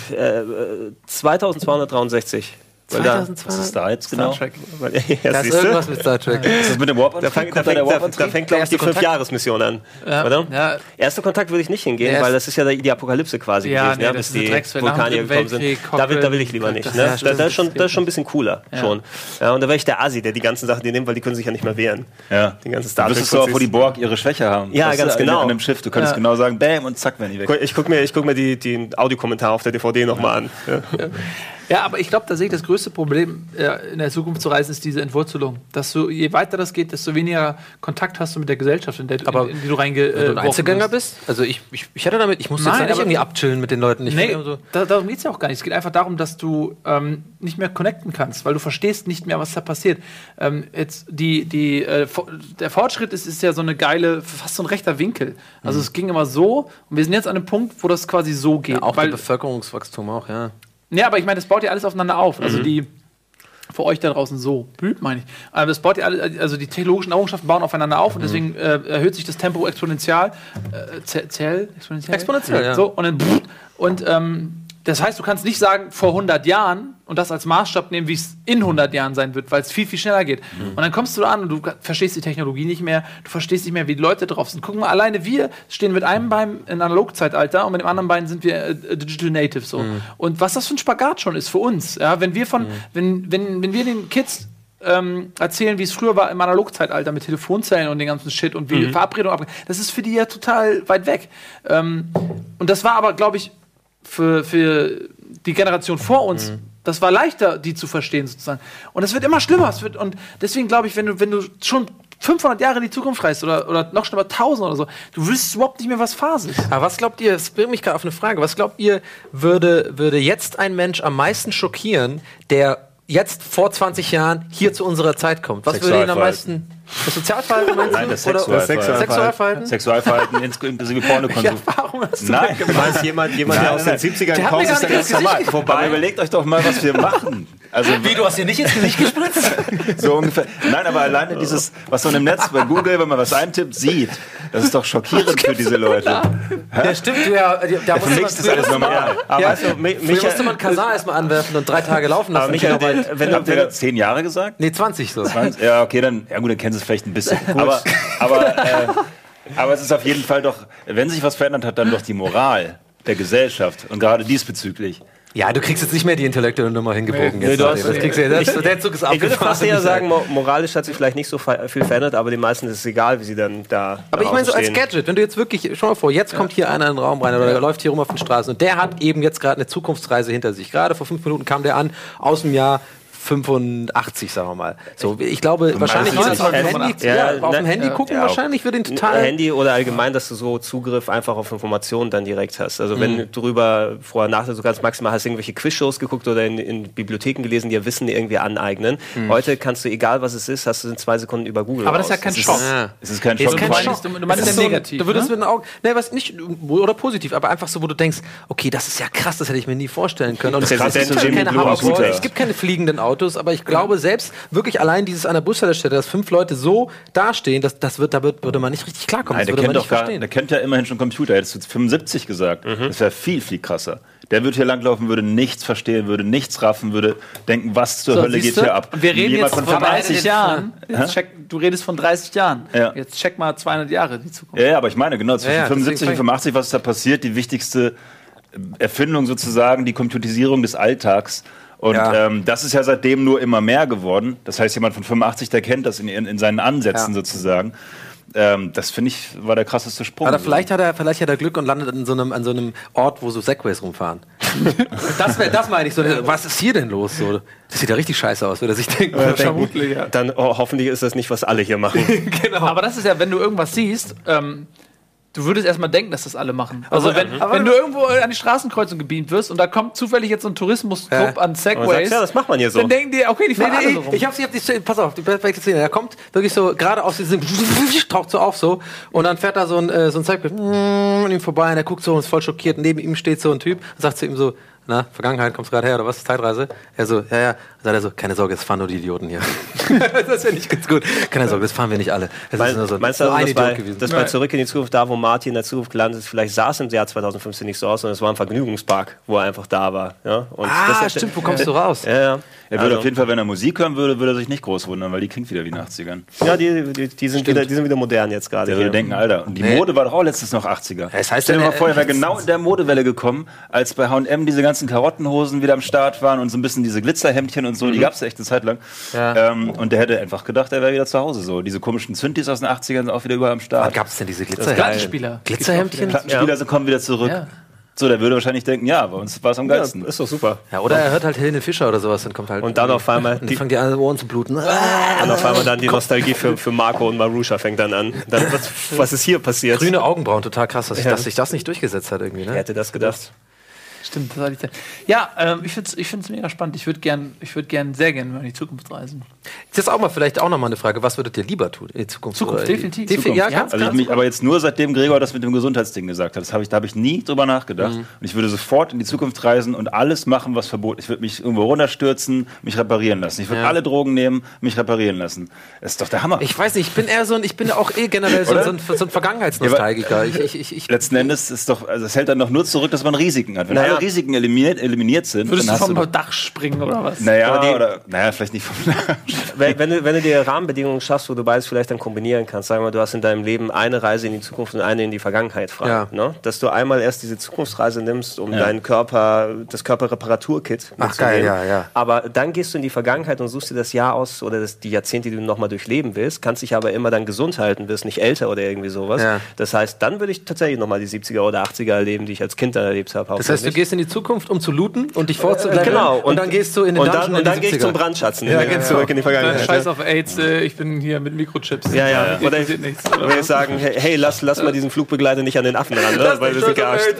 wir- äh, 2263. Da- 2200? Was ist da jetzt genau? Star Trek. weil- ja, Da ist du? irgendwas mit Star Trek. Ist das mit dem warp Da fängt, da fängt, da, da fängt glaube ich, die? Fünf-Jahres-Mission an. Ja. Oder? Ja. Erster Kontakt würde ich nicht hingehen, weil das ist ja die Apokalypse quasi Ja, gewesen, nee, ja, das bis ist die Vulkanier gekommen sind. Da will, da will ich lieber nicht. Das- Ne? ja, da, da, ist schon, das das ist schon ein bisschen cooler. Schon. Ja, und da wäre ich der Asi, der die ganzen Sachen die nimmt, weil die können sich ja nicht mehr wehren. Ja. Die ganzen Star Da wüsstest du auch, wo die. Borg ihre Schwäche haben. Ja, ganz du, genau. An dem Schiff. Du könntest genau sagen, bam, und zack, werden die weg. Ich gucke mir, ich guck mir die, die Audiokommentare auf der DVD nochmal an. Ja. Ja, aber ich glaube, da sehe ich das größte Problem äh, in der Zukunft zu reisen, ist diese Entwurzelung. Dass du, je weiter das geht, desto weniger Kontakt hast du mit der Gesellschaft, in, der, du- Aber in, in die du reinge Wenn du ein äh, Einzelgänger bist. Also ich, ich, ich hätte damit, ich muss jetzt Nein, da nicht irgendwie abchillen mit den Leuten. Ich Nee, so, da, darum geht es ja auch gar nicht. Es geht einfach darum, dass du ähm, nicht mehr connecten kannst, weil du verstehst nicht mehr, was da passiert. Ähm, jetzt die, die, äh, der Fortschritt ist, ist ja so eine geile, fast so ein rechter Winkel. Also es ging immer so und wir sind jetzt an einem Punkt, wo das quasi so geht. auch weil, Bevölkerungswachstum auch, ja. Ja, aber ich meine, das baut ja alles aufeinander auf. Also die für euch da draußen so. Blüht, meine ich. Aber das baut ja alle, also die technologischen Errungenschaften bauen aufeinander auf und deswegen äh, erhöht sich das Tempo exponentiell. Äh, ze- zell? Exponentiell? Exponentiell, ja. So, und dann und ähm, das heißt, du kannst nicht sagen, vor 100 Jahren und das als Maßstab nehmen, wie es in 100 Jahren sein wird, weil es viel, viel schneller geht. Und dann kommst du da an und du verstehst die Technologie nicht mehr, du verstehst nicht mehr, wie die Leute drauf sind. Guck mal, alleine wir stehen mit einem Bein im Analogzeitalter und mit dem anderen Bein sind wir äh, Digital Native so. Und was das für ein Spagat schon ist für uns, ja, wenn wir von, wenn, wenn, wenn wir den Kids ähm, erzählen, wie es früher war im Analogzeitalter mit Telefonzellen und den ganzen Shit und wie Verabredungen ab. Das ist für die ja total weit weg. Ähm, und das war aber, glaube ich, für, für die Generation vor uns, das war leichter, die zu verstehen sozusagen. Und es wird immer schlimmer. Es wird, und deswegen glaube ich, wenn du, wenn du schon 500 Jahre in die Zukunft reist oder, oder noch schlimmer 1000 oder so, du wüsstest überhaupt nicht mehr, was Phase ist. Aber was glaubt ihr, das bringt mich gerade auf eine Frage, was glaubt ihr, würde, würde jetzt ein Mensch am meisten schockieren, der jetzt vor 20 Jahren hier zu unserer Zeit kommt? Was würde ihn am meisten. Das Sozialverhalten meinst Nein, du? das Oder- Sexualverhalten. Sexualverhalten? Sexualverhalten ins- inklusive Pornokonsum. Warum hast du Nein, meinst jemand, jemand der Nein, aus nein. den 70ern Der hat kommt, ist der ganz normal. Aber überlegt euch doch mal, was wir machen. Also, Wie, du hast hier nicht ins Gesicht gespritzt? so ungefähr. Nein, aber alleine dieses, was man im Netz bei Google, wenn man was eintippt, sieht, das ist doch schockierend für diese Leute. ja, stimmt, du ja. Da Für mich ist alles normal. Aber Ja, also, Mi- Früher musste man Michael, Kazan erstmal anwerfen und drei Tage laufen aber lassen. Michael, weil- der- wenn du, Habt ihr zehn Jahre gesagt? nee, 20 so. Ja, okay, dann, ja gut, dann kennen sie es vielleicht ein bisschen. Aber, aber, äh, aber es ist auf jeden Fall doch, wenn sich was verändert hat, dann doch die Moral der Gesellschaft und gerade diesbezüglich. Ja, du kriegst jetzt nicht mehr die intellektuelle Nummer hingebogen. Nee, jetzt, du Leute. hast- das kriegst du ja, das, der Zug ist ich würde abgefahren. fast eher sagen, mo- moralisch hat sich vielleicht nicht so viel verändert, aber den meisten ist es egal, wie sie dann da. Aber ich meine so als. Gadget, wenn du jetzt wirklich, schau mal vor, jetzt kommt hier einer in den Raum rein oder läuft hier rum auf den Straßen und der hat eben jetzt gerade eine Zukunftsreise hinter sich. Gerade vor fünf Minuten kam der an aus dem Jahr 85, sagen wir mal. So, ich glaube, wahrscheinlich meinst wird das auf dem 85? Handy, ja, Ja, auf dem ne- Handy ja. gucken, Ja, wahrscheinlich wird ihn total. Handy oder allgemein, dass du so Zugriff einfach auf Informationen dann direkt hast. Also wenn du drüber vorher nach, du kannst maximal hast irgendwelche Quizshows geguckt oder in, in Bibliotheken gelesen, die ja Wissen irgendwie aneignen. Heute kannst du, egal was es ist, hast du in zwei Sekunden über Google. Aber das ist ja raus. kein Schock. Es ist kein Ist Schock. kein Du du meinst ja so, negativ, Du würdest ne? mit den Augen, ne, was nicht, oder positiv, aber einfach so, wo du denkst, okay, das ist ja krass, das hätte ich mir nie vorstellen können. Und es, gibt keine es gibt fliegenden Autos, aber ich glaube selbst wirklich allein dieses an der Bushaltestelle, dass fünf Leute so dastehen, das, das wird, da wird, würde man nicht richtig klarkommen. Nein, das der würde man kennt nicht doch gar, verstehen. der kennt ja immerhin schon Computer. Hättest du 75 gesagt. Das wäre viel, viel krasser. Der würde hier langlaufen, würde nichts verstehen, würde nichts raffen, würde denken, was zur So, Hölle geht du? hier ab. Und wir reden Jemand jetzt von von 30 Hä? Jahren. Jetzt check, du redest von 30 Jahren. Ja. Jetzt check mal 200 Jahre die Zukunft. Ja, ja, aber ich meine, genau, zwischen Ja, ja, 75 und deswegen 85, was ist da passiert? Die wichtigste Erfindung sozusagen, die Computerisierung des Alltags. Und Ja. ähm, das ist ja seitdem nur immer mehr geworden. Das heißt, jemand von 85, der kennt das in, in, in seinen Ansätzen Ja. sozusagen. Ähm, das finde ich, war der krasseste Sprung. Aber vielleicht hat er, vielleicht hat er Glück und landet in so einem, an so einem Ort, wo so Segways rumfahren. das, wär, das meine ich so. Was ist hier denn los? So, das sieht ja richtig scheiße aus, würde er sich denken. Äh, Vermutlich, ja. Dann oh, hoffentlich ist das nicht, was alle hier machen. genau. Aber das ist ja, wenn du irgendwas siehst, ähm, du würdest erstmal denken, dass das alle machen. Also Aber- wenn, aber- wenn du irgendwo an die Straßenkreuzung gebeamt wirst und da kommt zufällig jetzt so ein Tourismusclub Ja. an Segways, sagst, ja, das macht man hier so. dann denken die, okay, die Nee, fahren alle nee, so ich, rum. ich hab's, ich hab die Szene, pass auf, die perfekte Szene. Er kommt wirklich so gerade aus diesem, taucht so auf so und dann fährt da so ein, äh, so ein Segway an ihm vorbei und er guckt so und ist voll schockiert. Neben ihm steht so ein Typ und sagt zu ihm so, na, Vergangenheit, kommst gerade her oder was? Zeitreise? Er so, ja, ja. Dann sagt er so, keine Sorge, es fahren nur die Idioten hier. das ist ja nicht ganz gut. Keine Sorge, das fahren wir nicht alle. Das Mein, ist nur so, meinst du, so also, ein das, gewesen. das bei Zurück in die Zukunft, da wo Martin in der Zukunft gelandet ist, vielleicht sah es im Jahr 2015 nicht so aus, sondern es war ein Vergnügungspark, wo er einfach da war. Ja? Und ah, das, stimmt, wo kommst du raus? Ja, ja. Er würde Also- auf jeden Fall, wenn er Musik hören würde, würde er sich nicht groß wundern, weil die klingt wieder wie in den 80ern. Ja, die, die, die, sind wieder, die sind wieder modern jetzt gerade. Der würde denken, Alter, und die Nee. Mode war doch auch letztens noch 80er. Es heißt Stell dir mal vor, er wäre äh, genau in der Modewelle gekommen, als bei H&M diese ganzen Karottenhosen wieder am Start waren und so ein bisschen diese Glitzerhemdchen und so, die gab es echt eine Zeit lang. Ja. Ähm, und der hätte einfach gedacht, er wäre wieder zu Hause so. Diese komischen Zündis aus den 80ern sind auch wieder überall am Wann Start. gab es denn diese Plattenspieler. Glitzerhemdchen? Glitzerhemdchen? Plattenspieler so kommen wieder zurück. Ja. So, der würde wahrscheinlich denken, ja, bei uns war es am Ja, geilsten. ist doch super. Ja, oder er hört halt Helene Fischer oder sowas, dann kommt halt. Und dann auf einmal Und dann die- fangen die an, Ohren zu bluten. Ah, Und auf einmal dann die Nostalgie für, für Marco und Marusha fängt dann an. Dann, was, was ist hier passiert? Grüne Augenbrauen, total krass, dass, sich Ja. dass sich das nicht durchgesetzt hat irgendwie. Wer Ne? hätte das gedacht? Stimmt, das hatte ich dann. Ja, ähm, ich finde es ich find's mega spannend. Ich würde gern, ich würd gern, sehr gerne mal in die Zukunft reisen. Das ist auch mal vielleicht auch noch mal eine Frage. Was würdet ihr lieber tun in Zukunft? Zukunft, Oder- definitiv. Defi- Zukunft. Ja, Ja, ganz Also ich klar. mich, aber jetzt nur seitdem Gregor das mit dem Gesundheitsding gesagt hat, das hab ich, da habe ich nie drüber nachgedacht. Und ich würde sofort in die Zukunft reisen und alles machen, was verboten ist. Ich würde mich irgendwo runterstürzen, mich reparieren lassen. Ich würde Ja. alle Drogen nehmen, mich reparieren lassen. Das ist doch der Hammer. Ich weiß nicht, ich bin eher so ein, ich bin ja auch eh generell so, so ein, so ein Vergangenheitsnostalgiker. Ich, ich, ich, ich, Letzten Endes ist doch, also es hält dann doch nur zurück, dass man Risiken hat. Wenn Naja. Alle Risiken eliminiert, eliminiert sind, Würdest du vom du Dach springen oder was? naja, die- oder, naja, vielleicht nicht vom wenn, wenn, du, wenn du dir Rahmenbedingungen schaffst, wo du beides vielleicht dann kombinieren kannst, sagen wir mal, du hast in deinem Leben eine Reise in die Zukunft und eine in die Vergangenheit frei. Ja. Ne? Dass du einmal erst diese Zukunftsreise nimmst, um Ja. deinen Körper, das Körperreparaturkit Ach, geil, ja, ja. Aber dann gehst du in die Vergangenheit und suchst dir das Jahr aus oder das, die Jahrzehnte, die du nochmal durchleben willst, kannst dich aber immer dann gesund halten, wirst nicht älter oder irgendwie sowas. Ja. Das heißt, dann würde ich tatsächlich nochmal die 70er oder 80er erleben, die ich als Kind dann erlebt habe. das heißt, du hauptsächlich. Gehst in die Zukunft, um zu looten und dich fortzubleiben. Genau. Und, dann gehst du in den und dann, und die dann gehe ich 70er. zum Brandschatzen. Ja, in- genau. Zurück in die Vergangenheit. Scheiß auf AIDS, äh, ich bin hier mit Mikrochips. Ja, ja. Oder ich, nichts. oder ich sagen, hey, hey, lass, lass mal diesen Flugbegleiter nicht an den Affen ran, ne? weil wir sind gearscht.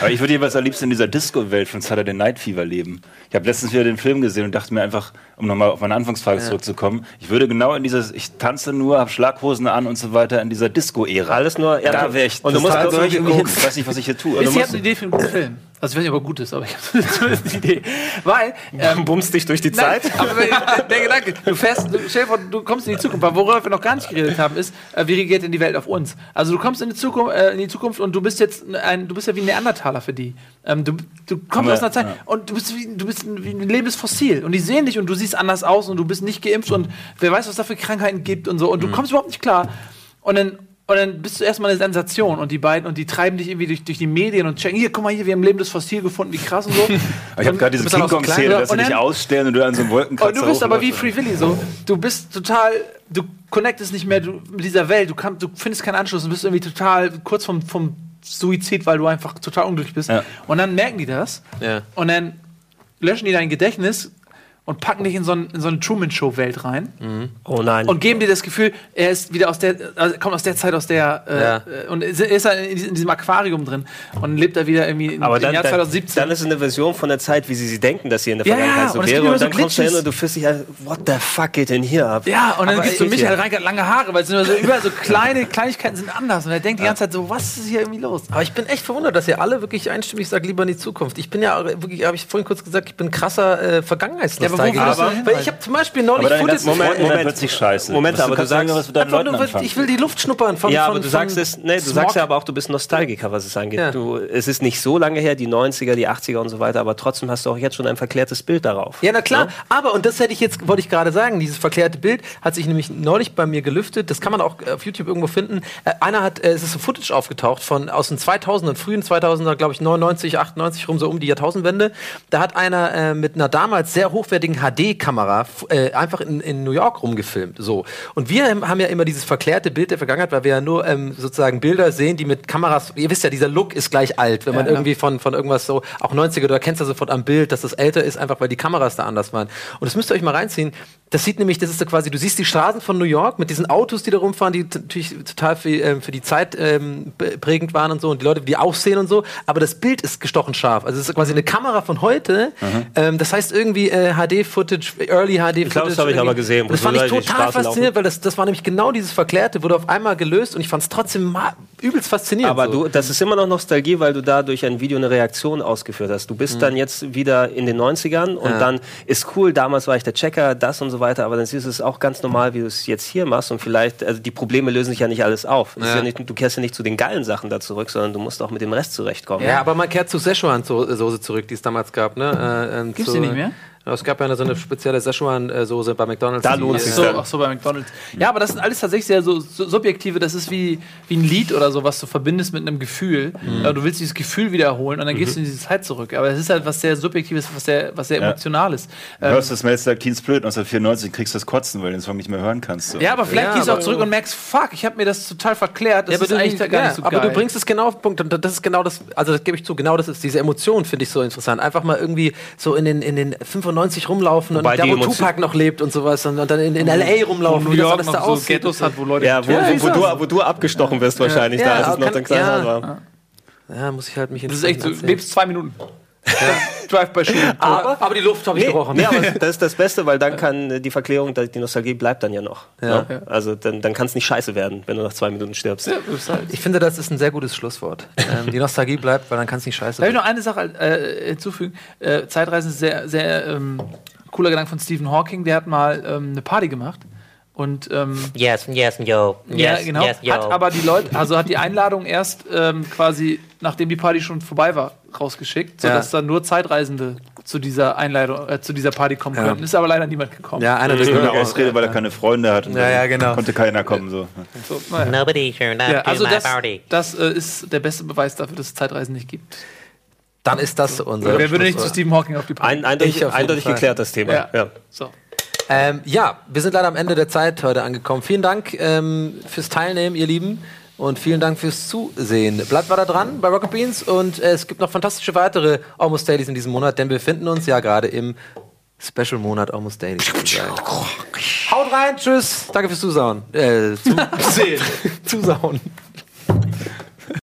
Aber ich würde jeweils am liebsten in dieser Disco-Welt von Saturday Night Fever leben. Ich habe letztens wieder den Film gesehen und dachte mir einfach, um nochmal auf meine Anfangsfrage zurückzukommen, ich würde genau in dieses, ich tanze nur, habe Schlaghosen an und so weiter, in dieser Disco-Ära. Alles nur, ja, Da wäre ich, und du musst gehör ich irgendwie hin. gucken. Ich weiß nicht, was ich hier tue. Ist, ihr musst- habt guten Film. Also ich weiß nicht, ob er gut ist, aber ich habe zumindest eine Idee. Weil, ähm, Bummst dich durch die Nein, Zeit. aber wenn, der Gedanke, du fährst, du, stell dir vor, du kommst in die Zukunft, weil worüber wir noch gar nicht geredet haben, ist, äh, wie reagiert denn die Welt auf uns? Also du kommst in die Zukunft, äh, in die Zukunft und du bist jetzt ein, du bist ja wie ein Neandertaler für die. Ähm, du, du kommst wir- aus einer Zeit ja. und du bist wie, du bist ein, wie ein lebendes Fossil und die sehen dich und du siehst anders aus und du bist nicht geimpft und wer weiß, was da für Krankheiten gibt und so und du kommst überhaupt nicht klar und dann und dann bist du erstmal eine Sensation und die beiden und die treiben dich irgendwie durch, durch die Medien und checken, hier, guck mal hier, wir haben ein lebendes Fossil gefunden, wie krass und so. Ich habe gerade diese King Kong-Szene, dass sie dich ausstellen und du an so einem Wolkenkratzer Und du bist aber wie. Free Willy so. Du bist total, du connectest nicht mehr du, mit dieser Welt. Du, kann, du findest keinen Anschluss und bist irgendwie total kurz vom, vom Suizid, weil du einfach total unglücklich bist. Ja. Und dann merken die das. Ja. Und dann löschen die dein Gedächtnis und packen dich in so, ein, in so eine Truman-Show-Welt rein Oh nein. und geben dir das Gefühl, er ist wieder aus der, also kommt aus der Zeit, aus der, äh, Ja. äh, und ist, ist er in diesem in diesem Aquarium drin und lebt da wieder irgendwie in, aber im dann, Jahr dann, 2017. dann ist es eine Version von der Zeit, wie sie sie denken, dass sie in der Vergangenheit ja, so und wäre. Und so dann kommst du hin und du fühlst dich halt, what the fuck geht denn hier ab? Ja, und dann gibst du Michael ja. Reikert lange Haare, weil es sind immer so, überall so kleine Kleinigkeiten sind anders. Und er denkt die ganze Zeit so, was ist hier irgendwie los? Aber ich bin echt verwundert, dass ihr alle wirklich einstimmig sagt, lieber in die Zukunft. Ich bin ja wirklich, habe ich vorhin kurz gesagt, ich bin krasser äh, Vergangenheitsnostalgiker. Aber wo willst du weil ich habe zum Beispiel neulich Footage. Moment, Moment. plötzlich scheiße. Moment, aber du sagst- was mit Leuten anfangen. ich will die Luft schnuppern von ja, von, aber du sagst es, nee, du sagst ja aber auch, du bist Nostalgiker, was es angeht. Ja. Du, es ist nicht so lange her, die 90er, die 80er und so weiter, aber trotzdem hast du auch jetzt schon ein verklärtes Bild darauf. Ja, na klar. Aber, und das hätte ich jetzt, wollte ich gerade sagen, dieses verklärte Bild hat sich nämlich neulich bei mir gelüftet. Das kann man auch äh, auf YouTube irgendwo finden. Äh, einer hat, äh, es ist ein Footage aufgetaucht von aus den 2000er, frühen 2000er, glaube ich, 99, 98 rum, so um die Jahrtausendwende. Da hat einer äh, mit einer damals sehr hochwertigen HD-Kamera f- äh, einfach in, in New York rumgefilmt. So. Und wir haben ja immer dieses verklärte Bild der Vergangenheit, weil wir ja nur ähm, sozusagen Bilder sehen, die mit Kameras, ihr wisst ja, dieser Look ist gleich alt, wenn man Ja, ja. irgendwie von, von irgendwas so, auch 90er, du erkennst ja sofort am Bild, dass das älter ist, einfach weil die Kameras da anders waren. Und das müsst ihr euch mal reinziehen. Das sieht nämlich, das ist so quasi, du siehst die Straßen von New York mit diesen Autos, die da rumfahren, die natürlich total für, ähm, für die Zeit ähm, prägend waren und so und die Leute, die aussehen und so. Aber das Bild ist gestochen scharf. Also es ist quasi eine Kamera von heute. Ähm, das heißt irgendwie äh, HD-Footage, Early HD-Footage. glaube, das habe ich aber gesehen, Das fand ich total faszinierend, weil das, das war nämlich genau dieses Verklärte, wurde auf einmal gelöst und ich fand es trotzdem übelst faszinierend. Aber so. du, das ist immer noch Nostalgie, weil du da durch ein Video eine Reaktion ausgeführt hast. Du bist dann jetzt wieder in den 90ern und Ja. dann ist cool, damals war ich der Checker, das und so weiter, aber dann siehst du es auch ganz normal, wie du es jetzt hier machst und vielleicht, also die Probleme lösen sich ja nicht alles auf. Ja. ja nicht, du kehrst ja nicht zu den geilen Sachen da zurück, sondern du musst auch mit dem Rest zurechtkommen. Ja, aber man kehrt zu Szechuan-Soße zurück, die es damals gab. Ne? Äh, ähm, Gibt's die nicht mehr? Es gab ja eine, so eine spezielle Szechuan-Soße bei McDonalds. Da lohnt äh, sich's So, ach so, bei McDonalds. Ja, aber das sind alles tatsächlich sehr so, so subjektive, das ist wie, wie ein Lied oder so, was du verbindest mit einem Gefühl. Ja, du willst dieses Gefühl wiederholen und dann gehst du in diese Zeit zurück. Aber es ist halt was sehr Subjektives, was sehr, was sehr Ja. Emotionales. Du Ähm, hörst das Melzer Teens Blöd 1994 kriegst das Kotzen, weil du den Song nicht mehr hören kannst. So. ja, aber vielleicht Ja, gehst du auch aber- zurück und merkst, fuck, ich habe mir das total verklärt. Das Ja, aber ist du, eigentlich gar ja, nicht so aber geil. du bringst es genau auf den Punkt. Und das ist genau das, also das gebe ich zu, genau das ist diese Emotion, finde ich so interessant. Einfach mal irgendwie so in den, in den 95 rumlaufen Wobei und da, die wo Emotion- Tupac noch lebt und sowas und, und dann in, in L.A. rumlaufen, wie das alles da so aussieht. Ghettos hat, wo Leute Ja, wo, Ja, wo, wo, du, wo du abgestochen wirst wahrscheinlich, Ja, da ist es noch dann kleiner ja. war. Ja, muss ich halt mich Das ist echt du lebst zwei Minuten. Drive by Shooting. aber, aber die Luft habe ich Nee, gebrochen. nee, aber das ist das Beste, weil dann kann äh, die Verklärung, die Nostalgie bleibt dann ja noch. Ja. Ne? Also dann, dann kann es nicht scheiße werden, wenn du nach zwei Minuten stirbst. Ja, halt. Ich finde, das ist ein sehr gutes Schlusswort. Ähm, die Nostalgie bleibt, weil dann kann es nicht scheiße Darf ich werden. noch eine Sache äh, hinzufügen? Äh, Zeitreisen ist sehr, sehr ähm, cooler Gedanke von Stephen Hawking. Der hat mal ähm, eine Party gemacht. Und ähm, Yes, yes, yo. Yes, ja, genau. yes, yo. Hat aber die Leute, also hat die Einladung erst ähm, quasi, nachdem die Party schon vorbei war, rausgeschickt, sodass dann nur Zeitreisende zu dieser Einladung, äh, zu dieser Party kommen Ja. könnten. Ist aber leider niemand gekommen. Ja, einer Das ist nur der eine Ausrede, weil er keine Freunde hat. Und Ja, ja, dann genau. Konnte keiner kommen. So. So, naja. Nobody turned up ja, also das, party. das äh, ist der beste Beweis dafür, dass es Zeitreisen nicht gibt. Dann ist das unser Wer würde nicht zu. Stephen Hawking auf die Party? Ein, eindeutig eindeutig geklärt, das Thema. ja. Ja. So. Ähm, ja, wir sind leider am Ende der Zeit heute angekommen. Vielen Dank ähm, fürs Teilnehmen, ihr Lieben. Und vielen Dank fürs Zusehen. Bleibt weiter dran bei Rocket Beans und äh, es gibt noch fantastische weitere Almost Dailies in diesem Monat, denn wir befinden uns ja gerade im Special-Monat Almost Daily. Haut rein, tschüss. Danke fürs Zusauen. Äh, zu Zusauen.